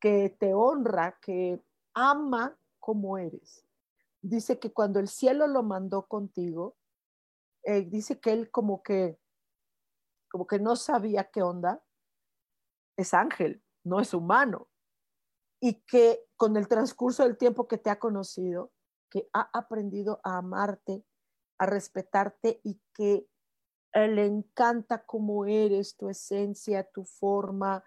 [SPEAKER 1] que te honra, que ama como eres. Dice que cuando el cielo lo mandó contigo, eh, dice que él como que, como que no sabía qué onda, es ángel, no es humano. Y que con el transcurso del tiempo que te ha conocido, que ha aprendido a amarte, a respetarte y que le encanta cómo eres, tu esencia, tu forma,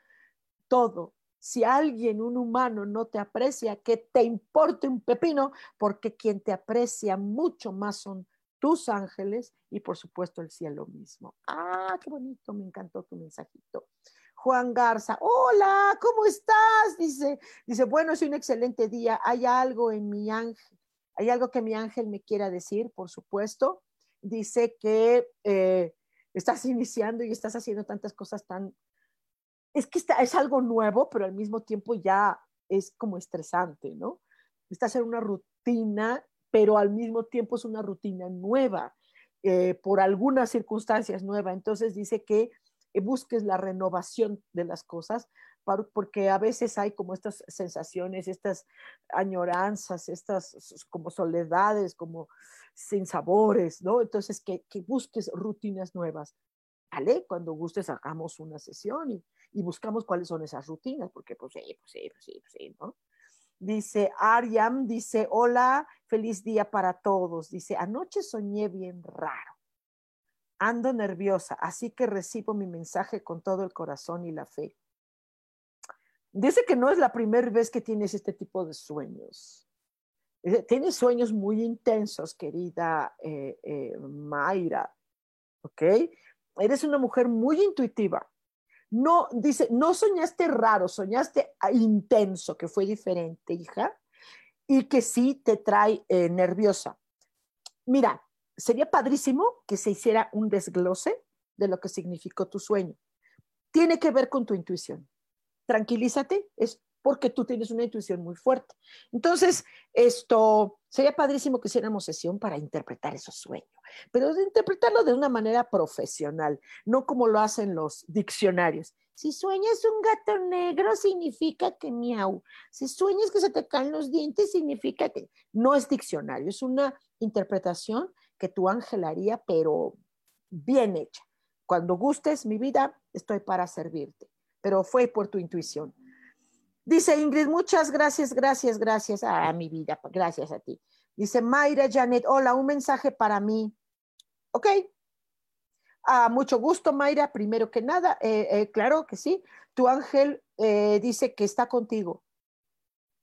[SPEAKER 1] todo si alguien, un humano, no te aprecia, que te importe un pepino, porque quien te aprecia mucho más son tus ángeles y por supuesto el cielo mismo. Ah, qué bonito, me encantó tu mensajito. Juan Garza, hola, ¿cómo estás? Dice, dice, bueno, es un excelente día. Hay algo en mi ángel, hay algo que mi ángel me quiera decir, por supuesto. Dice que eh, estás iniciando y estás haciendo tantas cosas tan es que es algo nuevo, pero al mismo tiempo ya es como estresante, ¿no? Estás en una rutina, pero al mismo tiempo es una rutina nueva, eh, por algunas circunstancias nueva. Entonces dice que busques la renovación de las cosas, porque a veces hay como estas sensaciones, estas añoranzas, estas como soledades, como sin sabores, ¿no? Entonces que, que busques rutinas nuevas. ¿Vale? Cuando gustes hagamos una sesión y, y buscamos cuáles son esas rutinas, porque pues sí, pues sí, pues sí, pues sí, ¿no? Dice Ariam, dice, hola, feliz día para todos. Dice, anoche soñé bien raro. Ando nerviosa, así que recibo mi mensaje con todo el corazón y la fe. Dice que no es la primera vez que tienes este tipo de sueños. Tienes sueños muy intensos, querida eh, eh, Mayra, ¿ok? Eres una mujer muy intuitiva no, dice, no soñaste raro, soñaste intenso, que fue diferente, hija, y que sí te trae eh, nerviosa. Mira, sería padrísimo que se hiciera un desglose de lo que significó tu sueño. Tiene que ver con tu intuición. Tranquilízate, es porque tú tienes una intuición muy fuerte. Entonces, esto sería padrísimo que hiciéramos sesión para interpretar esos sueños, pero de interpretarlo de una manera profesional, no como lo hacen los diccionarios, Si sueñas un gato negro, significa que miau. Si sueñas que se te caen los dientes, significa que no es diccionario, es una interpretación que tu ángel haría, pero bien hecha. Cuando gustes mi vida, estoy para servirte, pero fue por tu intuición. Dice Ingrid, muchas gracias, gracias, gracias a mi vida, gracias a ti. Dice Mayra Janet, hola, un mensaje para mí. Ok, Ah, mucho gusto, Mayra. Primero que nada, eh, eh, claro que sí. Tu ángel eh, dice que está contigo,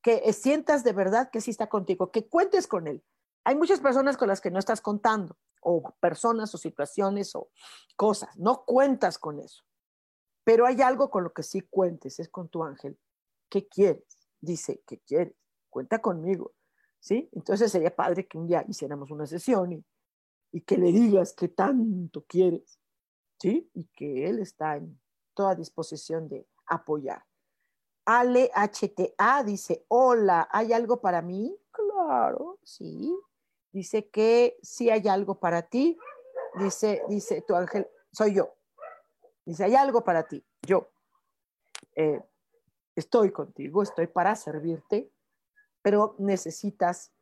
[SPEAKER 1] que sientas de verdad que sí está contigo, que cuentes con él. Hay muchas personas con las que no estás contando, o personas o situaciones o cosas. No cuentas con eso. Pero hay algo con lo que sí cuentes, es con tu ángel. ¿Qué quieres? Dice, ¿qué quieres? Cuenta conmigo. ¿Sí? Entonces sería padre que un día hiciéramos una sesión y que le digas que tanto quieres, ¿sí? Y que él está en toda disposición de apoyar. Ale HTA dice, hola, ¿hay algo para mí? Claro, sí. Dice que sí hay algo para ti. Dice, dice tu ángel, soy yo. Dice, hay algo para ti, yo. Eh, estoy contigo, estoy para servirte, pero necesitas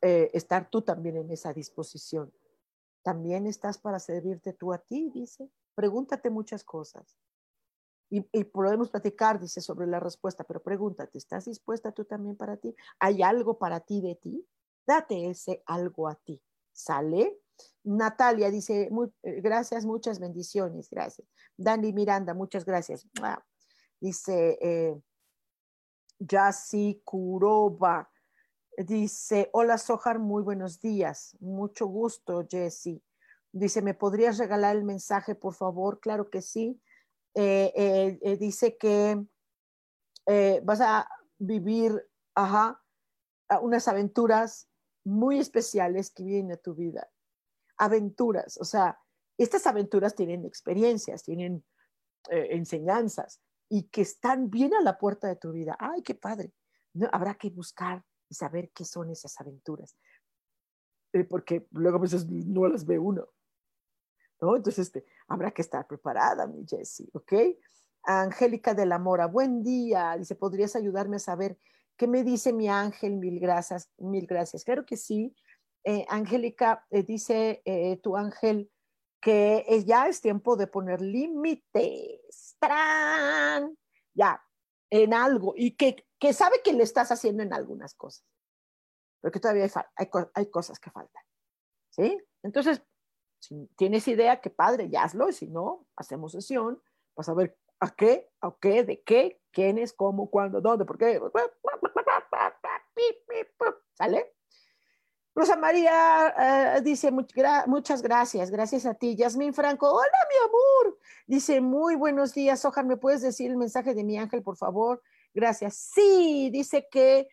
[SPEAKER 1] eh, estar tú también en esa disposición también estás para servirte tú a ti, dice. Pregúntate muchas cosas. Y, podemos platicar, dice, sobre la respuesta, pero pregúntate, ¿estás dispuesta tú también para ti? ¿Hay algo para ti de ti? Date ese algo a ti. ¿Sale? Natalia dice, eh, gracias, muchas bendiciones, gracias. Dani Miranda, muchas gracias. Dice, eh, Kuroba, Dice, hola Sojar, muy buenos días. Mucho gusto, Jesse. Dice, ¿me podrías regalar el mensaje, por favor? Claro que sí. Eh, eh, eh, dice que vas a vivir, ajá, unas aventuras muy especiales que vienen a tu vida. Aventuras, o sea, estas aventuras tienen experiencias, tienen enseñanzas y que están bien a la puerta de tu vida. Ay, qué padre. No, habrá que buscar y saber qué son esas aventuras. Eh, porque luego a veces no las ve uno. ¿no? Entonces, este, habrá que estar preparada, mi Jessie, ¿ok? Angélica de la Mora, buen día. Dice, ¿podrías ayudarme a saber qué me dice mi ángel? Mil gracias, mil gracias. Claro que sí. Eh, Angélica, eh, dice tu ángel que ya es tiempo de poner límites. ¡Tran! Ya, en algo y que que sabe que le estás haciendo en algunas cosas, pero que todavía hay, hay, cosas que faltan. ¿Sí? Entonces, si tienes idea, qué padre, ya hazlo, y si no, hacemos sesión para saber a qué, a qué, de qué, quiénes, cómo, cuándo, dónde, por qué. ¿Sale? Rosa María eh, dice, muchas gracias, gracias a ti. Yasmín Franco, hola mi amor. Dice, muy buenos días, Ojar, ¿me puedes decir el mensaje de mi ángel, por favor? Gracias. Sí, dice que,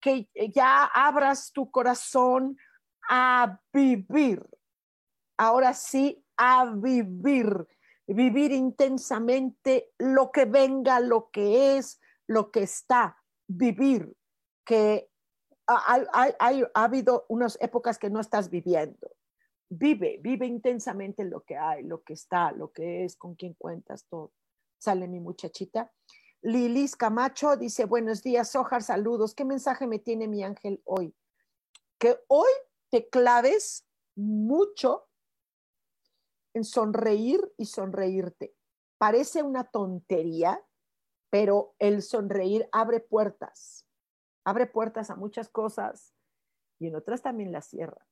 [SPEAKER 1] que ya abras tu corazón a vivir. Ahora sí, a vivir. Vivir intensamente lo que venga, lo que es, lo que está. Vivir. Que ha, ha habido unas épocas que no estás viviendo. Vive, vive intensamente lo que hay, lo que está, lo que es, con quién cuentas, todo. Sale mi muchachita. Lilis Camacho dice, buenos días, Ojar, saludos. ¿Qué mensaje me tiene mi ángel hoy? Que hoy te claves mucho en sonreír y sonreírte. Parece una tontería, pero el sonreír abre puertas, abre puertas a muchas cosas y en otras también las cierra.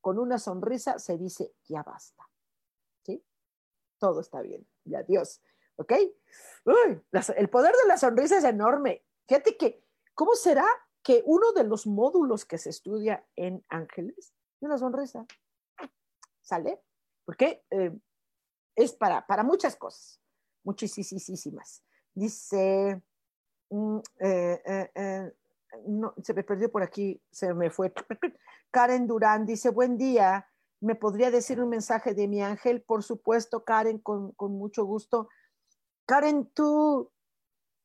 [SPEAKER 1] Con una sonrisa se dice, ya basta. ¿Sí? Todo está bien. Y adiós. ¿ok? el poder de la sonrisa es enorme. Fíjate que, ¿cómo será que uno de los módulos que se estudia en Ángeles es la sonrisa? ¿Sale? Porque eh, es para, para muchas cosas, muchísimas. Dice, mm, eh, eh, no, se me perdió por aquí, se me fue. Karen Durán dice, buen día, ¿me podría decir un mensaje de mi ángel? Por supuesto, Karen, con, con mucho gusto. Karen, tú,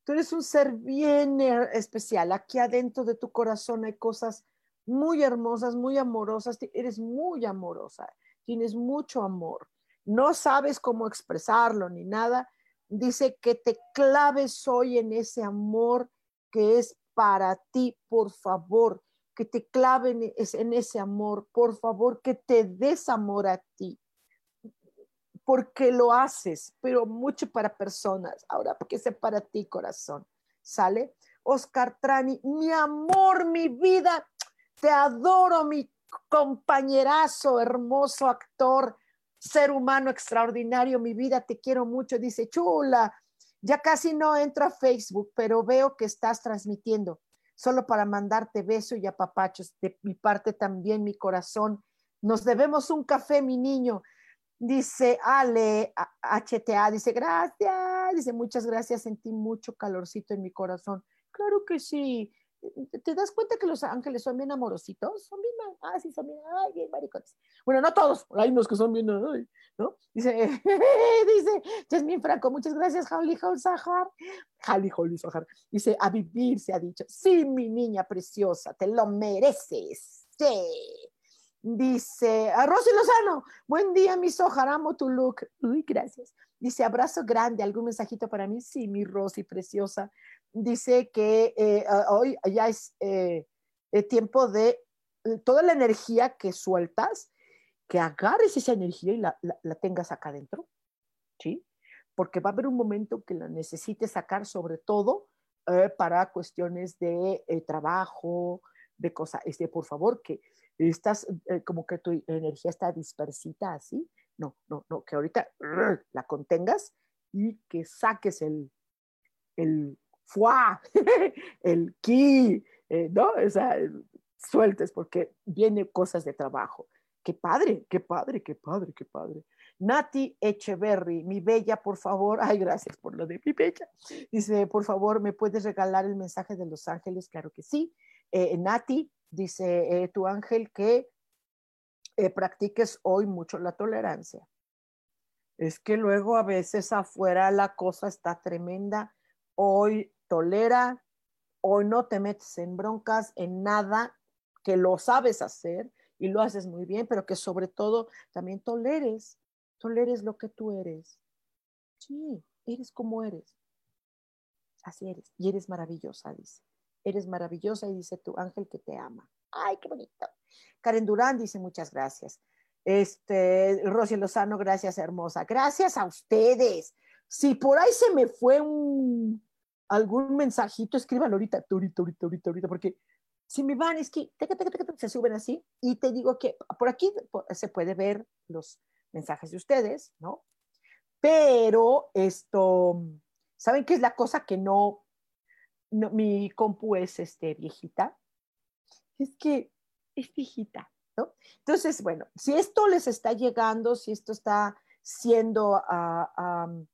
[SPEAKER 1] tú eres un ser bien especial. Aquí adentro de tu corazón hay cosas muy hermosas, muy amorosas. Eres muy amorosa, tienes mucho amor. No sabes cómo expresarlo ni nada. dice que te claves hoy en ese amor que es para ti, por favor, que te claven en ese amor, por favor, que te des amor a ti, porque lo haces, pero mucho para personas, ahora porque sea para ti, corazón, ¿sale? Oscar Trani, mi amor, mi vida, te adoro, mi compañerazo, hermoso actor, ser humano extraordinario, mi vida, te quiero mucho, dice chula. Ya casi no entro a Facebook, pero veo que estás transmitiendo, solo para mandarte beso y apapachos. De mi parte también, mi corazón. Nos debemos un café, mi niño. Dice Ale HTA, dice gracias, dice muchas gracias, sentí mucho calorcito en mi corazón. Claro que sí. ¿Te das cuenta que los ángeles son bien amorositos? Son bien, ah, sí, son bien, ay, maricones. Bueno, no todos, hay unos que son bien, ¿no? Dice, dice Jasmine Franco, muchas gracias, Holly Sahar. Holly Holly Sahar. Dice, a vivir se ha dicho. Sí, mi niña preciosa, te lo mereces. Dice, a Rosy Lozano, buen día, mi Sojar, amo tu look. Uy, gracias. Dice, abrazo grande, ¿algún mensajito para mí? Sí, mi Rosy preciosa dice que eh, hoy ya es eh, tiempo de eh, toda la energía que sueltas, que agarres esa energía y la, tengas acá adentro, ¿sí? Porque va a haber un momento que la necesites sacar sobre todo para cuestiones de trabajo, de cosas, este, por favor, que estás como que tu energía está dispersita así, no, no, no, que ahorita la contengas y que saques el, el fuá, el ki, eh, ¿no? O sea, sueltes porque vienen cosas de trabajo. Qué padre, qué padre, qué padre, qué padre. Nati Echeverry, mi bella, por favor. Ay, gracias por lo de mi bella. Dice, por favor, ¿me puedes regalar el mensaje de Los Ángeles? Claro que sí. Eh, Nati, dice eh, tu ángel que practiques hoy mucho la tolerancia. Es que luego a veces afuera la cosa está tremenda. Hoy tolera, hoy no te metes en broncas, en nada, que lo sabes hacer y lo haces muy bien, pero que sobre todo también toleres, toleres lo que tú eres. Sí, eres como eres. Así eres. Y eres maravillosa, dice. Eres maravillosa y dice tu ángel que te ama. Ay, qué bonito. Karen Durán dice muchas gracias. Este, Rosy Lozano, gracias, hermosa. Gracias a ustedes. Si por ahí se me fue un, algún mensajito, escríbanlo ahorita, ahorita, ahorita, ahorita, ahorita, porque si me van, es que se suben así y te digo que por aquí se puede ver los mensajes de ustedes, ¿no? Pero esto, ¿saben qué es la cosa que no, mi compu es este, viejita? Es que es viejita, ¿no? Entonces, bueno, si esto les está llegando, si esto está siendo uh,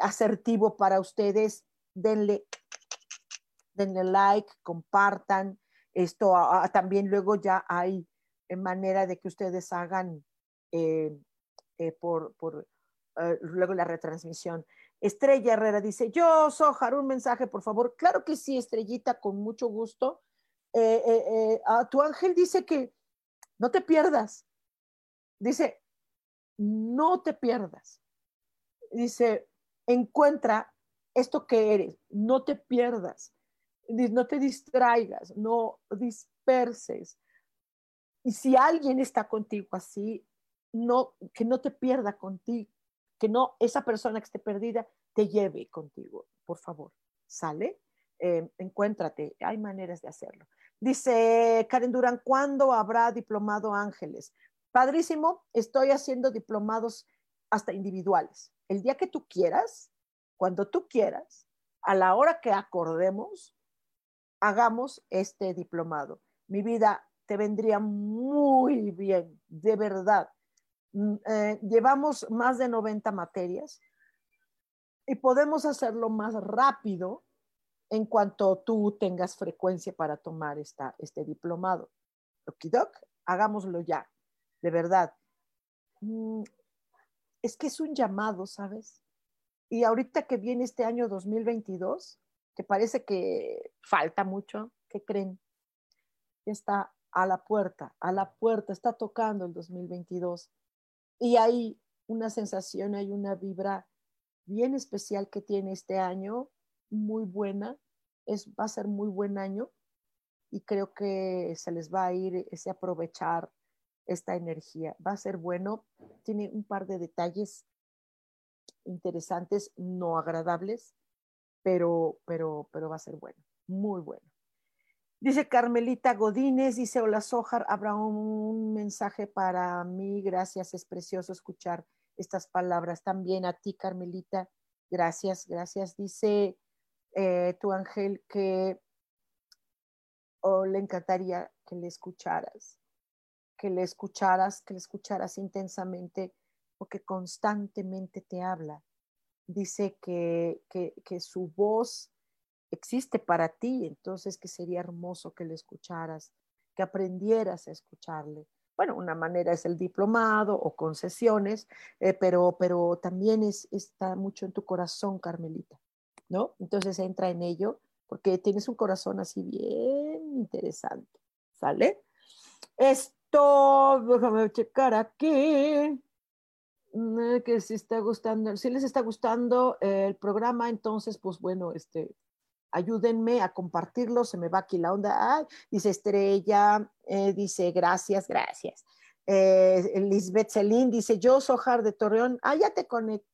[SPEAKER 1] asertivo para ustedes, denle, denle like, compartan. Esto también luego ya hay manera de que ustedes hagan eh, eh, por, por eh, luego la retransmisión. Estrella Herrera dice, yo, Sojar, un mensaje, por favor. Claro que sí, Estrellita, con mucho gusto. a tu ángel dice que no te pierdas. Dice, no te pierdas. Dice, encuentra esto que eres, no te pierdas, no te distraigas, no disperses. Y si alguien está contigo así, no, que no te pierda contigo, que no esa persona que esté perdida te lleve contigo, por favor, ¿sale? Eh, encuéntrate, hay maneras de hacerlo. Dice Karen Durán, ¿cuándo habrá diplomado Ángeles? Padrísimo, estoy haciendo diplomados hasta individuales. El día que tú quieras, cuando tú quieras, a la hora que acordemos, hagamos este diplomado. Mi vida te vendría muy bien, de verdad. Mm, eh, llevamos más de 90 materias y podemos hacerlo más rápido en cuanto tú tengas frecuencia para tomar esta, este diplomado. Okidok, hagámoslo ya, de verdad. Mm, es que es un llamado, ¿sabes? Y ahorita que viene este año 2022, que parece que falta mucho, ¿qué creen? Está a la puerta, a la puerta, está tocando el 2022. Y hay una sensación, hay una vibra bien especial que tiene este año, muy buena, es, va a ser muy buen año y creo que se les va a ir ese aprovechar esta energía. Va a ser bueno, tiene un par de detalles interesantes, no agradables, pero, pero, pero va a ser bueno, muy bueno. Dice Carmelita Godínez, dice, hola Sojar, habrá un mensaje para mí, gracias, es precioso escuchar estas palabras. También a ti, Carmelita, gracias, gracias. Dice eh, tu ángel que oh, le encantaría que le escucharas, que le escucharas, que le escucharas intensamente, porque constantemente te habla. Dice que, que, su voz existe para ti, entonces que sería hermoso que le escucharas, que aprendieras a escucharle. Bueno, una manera es el diplomado o concesiones, eh, pero, pero también es, está mucho en tu corazón, Carmelita, ¿no? Entonces entra en ello porque tienes un corazón así bien interesante, ¿sale? Esto, déjame checar aquí, que si está gustando, si les está gustando el programa, entonces, pues bueno, este, ayúdenme a compartirlo, se me va aquí la onda. dice Estrella, eh, dice gracias, gracias. Eh, Lisbeth Celín dice, yo Sojar de Torreón, ah, ya te conecté.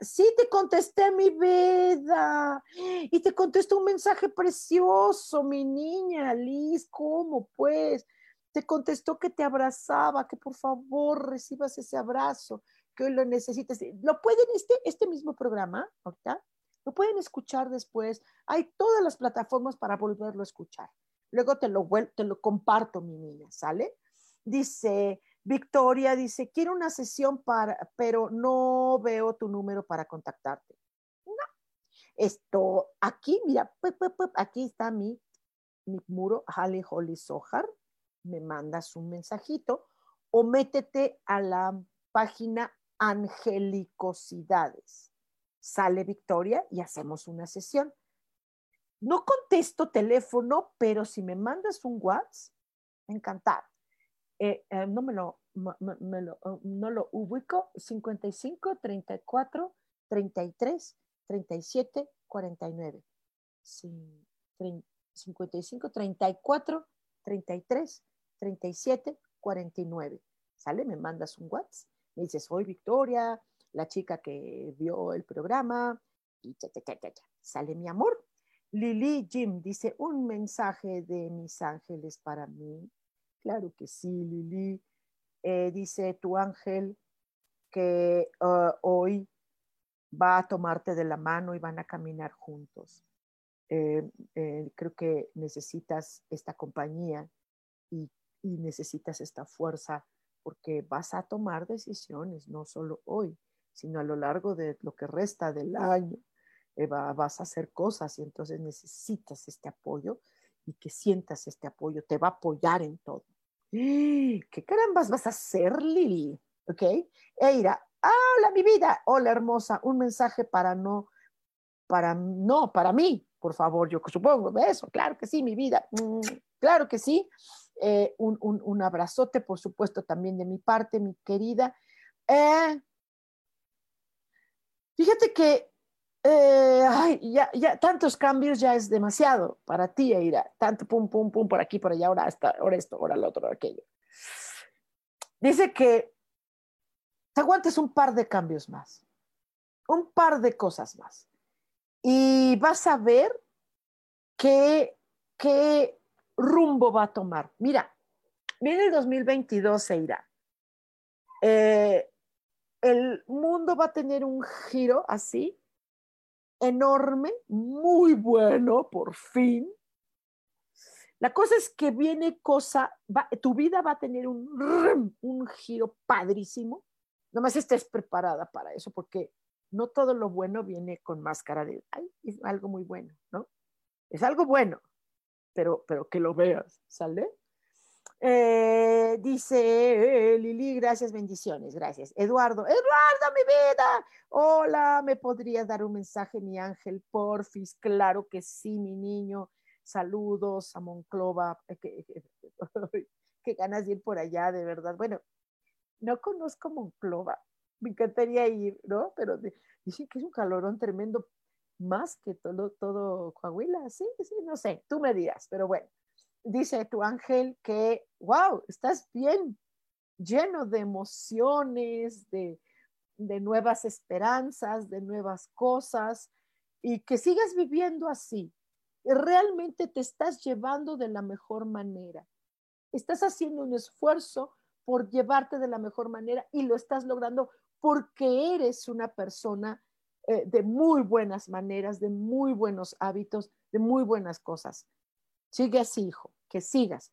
[SPEAKER 1] Sí, te contesté, mi vida. Y te contestó un mensaje precioso, mi niña, Liz. ¿Cómo pues? Te contestó que te abrazaba, que por favor recibas ese abrazo, que lo necesitas. ¿Lo pueden este, este mismo programa, ahorita? Lo pueden escuchar después. Hay todas las plataformas para volverlo a escuchar. Luego te lo, te lo comparto, mi niña, ¿sale? Dice Victoria, dice, quiero una sesión para, pero no veo tu número para contactarte. No. Esto, aquí, mira, aquí está mi, mi muro, Holly Holly Sohar. Me mandas un mensajito o métete a la página Angelicosidades sale Victoria y hacemos una sesión. No contesto teléfono, pero si me mandas un WhatsApp, encantado. Eh, eh, no me lo, oh, no lo ubico, 55 34 33 37 49. 55 34 33 37 49. ¿Sale? Me mandas un WhatsApp, me dices, soy Victoria, la chica que vio el programa, y sale mi amor. Lili Jim dice, un mensaje de mis ángeles para mí. Claro que sí, Lili. Eh, dice tu ángel que uh, hoy va a tomarte de la mano y van a caminar juntos. Eh, eh, creo que necesitas esta compañía y necesitas esta fuerza porque vas a tomar decisiones, no solo hoy, sino a lo largo de lo que resta del año. Eh, vas a hacer cosas y entonces necesitas este apoyo y que sientas este apoyo, te va a apoyar en todo. ¿Qué carambas vas a hacer, Lili? ¿Ok? Eira, hola mi vida, hola hermosa, un mensaje para no, para no, para mí, por favor, yo supongo eso, claro que sí, mi vida, mm, claro que sí. Eh, un, un, abrazote, por supuesto, también de mi parte, mi querida. Eh, Fíjate que eh, ya, ya, tantos cambios ya es demasiado para ti, Eira. Tanto pum, pum, pum, por aquí, por allá, ahora, ahora esto, ahora lo otro, aquello. Dice que te aguantes un par de cambios más, un par de cosas más. Y vas a ver qué, qué rumbo va a tomar. Mira, viene el 2022, Eira. Eh, el mundo va a tener un giro así, enorme, muy bueno, por fin. La cosa es que viene cosa, tu vida va a tener un, un giro padrísimo. Nomás estés preparada para eso, porque no todo lo bueno viene con máscara de, ay, es algo muy bueno, ¿no? Es algo bueno, pero, pero que lo veas, ¿sale? Eh, dice Lili, gracias, bendiciones, gracias. Eduardo, Eduardo, mi vida. Hola, ¿me podrías dar un mensaje, mi ángel, porfis? Claro que sí, mi niño. Saludos a Monclova. Qué ganas de ir por allá, de verdad. Bueno, no conozco Monclova. me encantaría ir, ¿no? Pero dicen que es un calorón tremendo, más que todo, todo Coahuila, sí, sí, no sé, tú me dirás, pero bueno, dice tu ángel que, wow, estás bien lleno de emociones, de, de nuevas esperanzas, de nuevas cosas, y que sigas viviendo así. Realmente te estás llevando de la mejor manera. Estás haciendo un esfuerzo por llevarte de la mejor manera y lo estás logrando porque eres una persona eh, de muy buenas maneras, de muy buenos hábitos, de muy buenas cosas. Sigue así, hijo, que sigas.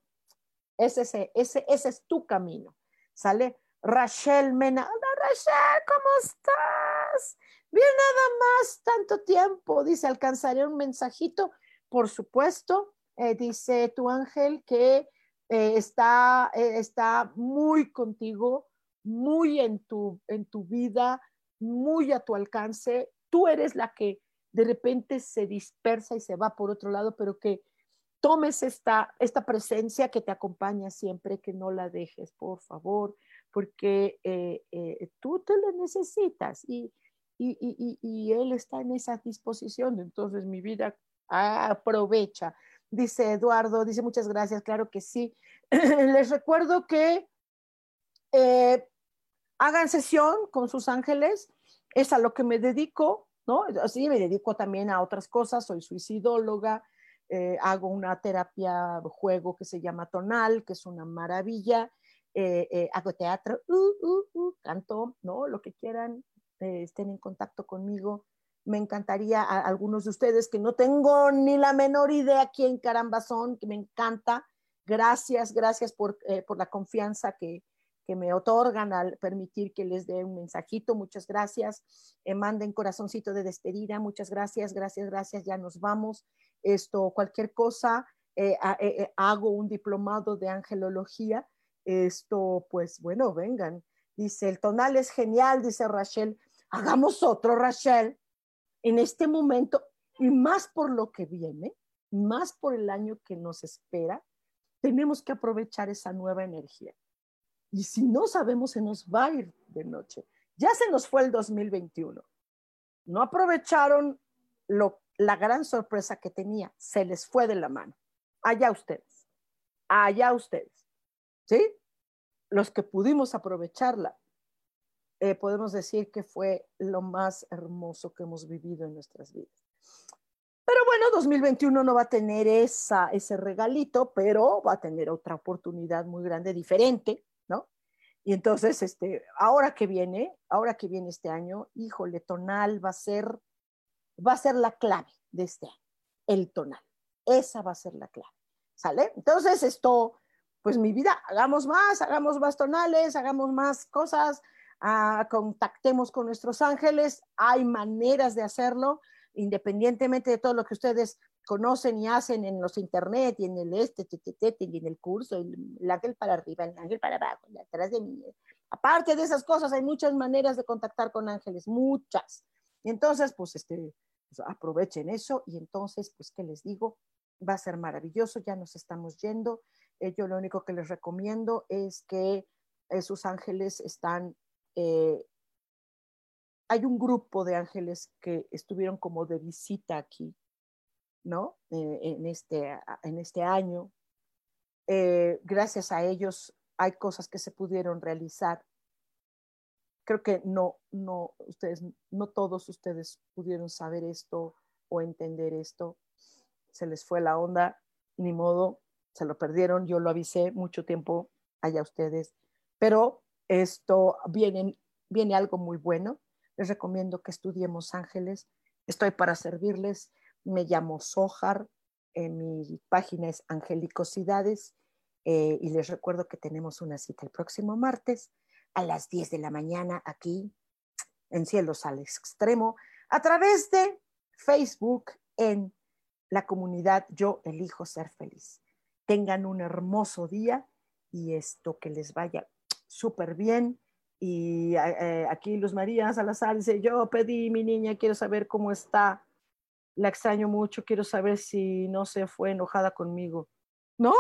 [SPEAKER 1] Ese, ese, ese, ese es tu camino. ¿Sale? Rachel Mena. Hola, Rachel, ¿cómo estás? Bien, nada más, tanto tiempo. Dice, alcanzaré un mensajito. Por supuesto, eh, dice tu ángel que eh, está, está muy contigo, muy en tu, en tu vida, muy a tu alcance. Tú eres la que de repente se dispersa y se va por otro lado, pero que tomes esta, esta presencia que te acompaña siempre, que no la dejes, por favor, porque eh, eh, tú te lo necesitas y, y, y, él está en esa disposición. Entonces, mi vida aprovecha. Dice Eduardo, dice muchas gracias, claro que sí. Les recuerdo que eh, hagan sesión con sus ángeles, es a lo que me dedico, ¿no? Así me dedico también a otras cosas, soy suicidóloga, eh, hago una terapia juego que se llama tonal, que es una maravilla, eh, eh, hago teatro, uh, uh, uh, canto, ¿no? Lo que quieran, estén en contacto conmigo. Me encantaría a algunos de ustedes que no tengo ni la menor idea quién caramba son, que me encanta. Gracias, gracias por, por la confianza que, que me otorgan al permitir que les dé un mensajito. Muchas gracias. Eh, manden corazoncito de despedida. Muchas gracias, gracias, gracias. Ya nos vamos. Esto, cualquier cosa, eh, eh, hago un diplomado de angelología. Esto, pues bueno, vengan. Dice, el tonal es genial, dice Rachel. Hagamos otro, Rachel. En este momento, y más por lo que viene, más por el año que nos espera, tenemos que aprovechar esa nueva energía. Y si no sabemos, se nos va a ir de noche. Ya se nos fue el 2021. No aprovecharon lo, la gran sorpresa que tenía. Se les fue de la mano. Allá ustedes. Allá ustedes. ¿Sí? Los que pudimos aprovecharla, eh, podemos decir que fue lo más hermoso que hemos vivido en nuestras vidas. Pero bueno, 2021 no va a tener esa, ese regalito, pero va a tener otra oportunidad muy grande, diferente, y entonces, este, ahora que viene, ahora que viene este año, híjole, tonal va a ser, va a ser la clave de este año, el tonal. Esa va a ser la clave. ¿Sale? Entonces, esto, pues mi vida, hagamos más, hagamos más tonales, hagamos más cosas, ah, contactemos con nuestros ángeles, hay maneras de hacerlo, independientemente de todo lo que ustedes conocen y hacen en los internet y en el este, y en el curso, el, ángel para arriba, el ángel para abajo, atrás de mí. Aparte de esas cosas, hay muchas maneras de contactar con ángeles, muchas. Y entonces, pues, este, pues, aprovechen eso y entonces, pues, ¿qué les digo? Va a ser maravilloso, ya nos estamos yendo. Eh, yo lo único que les recomiendo es que esos ángeles están, eh, hay un grupo de ángeles que estuvieron como de visita aquí ¿no? Eh, en, este, en este año. Eh, gracias a ellos hay cosas que se pudieron realizar. Creo que no, no, ustedes, no todos ustedes pudieron saber esto o entender esto. Se les fue la onda, ni modo, se lo perdieron. Yo lo avisé mucho tiempo allá ustedes. Pero esto viene, viene algo muy bueno. Les recomiendo que estudiemos ángeles. Estoy para servirles me llamo Sohar, eh, mi página es Angelicosidades eh, y les recuerdo que tenemos una cita el próximo martes a las 10 de la mañana aquí en Cielos al Extremo a través de Facebook en la comunidad Yo Elijo Ser Feliz. Tengan un hermoso día y esto que les vaya súper bien. Y eh, aquí Luz María Salazar dice, yo pedí mi niña, quiero saber cómo está la extraño mucho, quiero saber si no se fue enojada conmigo. No,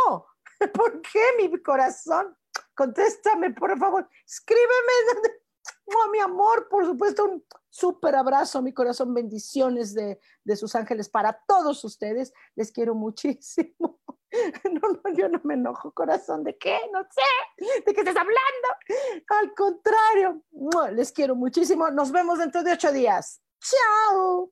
[SPEAKER 1] ¿por qué mi corazón? Contéstame, por favor, escríbeme
[SPEAKER 2] Oh, mi amor, por supuesto, un súper abrazo, mi corazón, bendiciones de, de sus ángeles para todos ustedes. Les quiero muchísimo. No, no, yo no me enojo, corazón. ¿De qué? No sé. ¿De qué estás hablando? Al contrario, les quiero muchísimo. Nos vemos dentro de ocho días. Chao.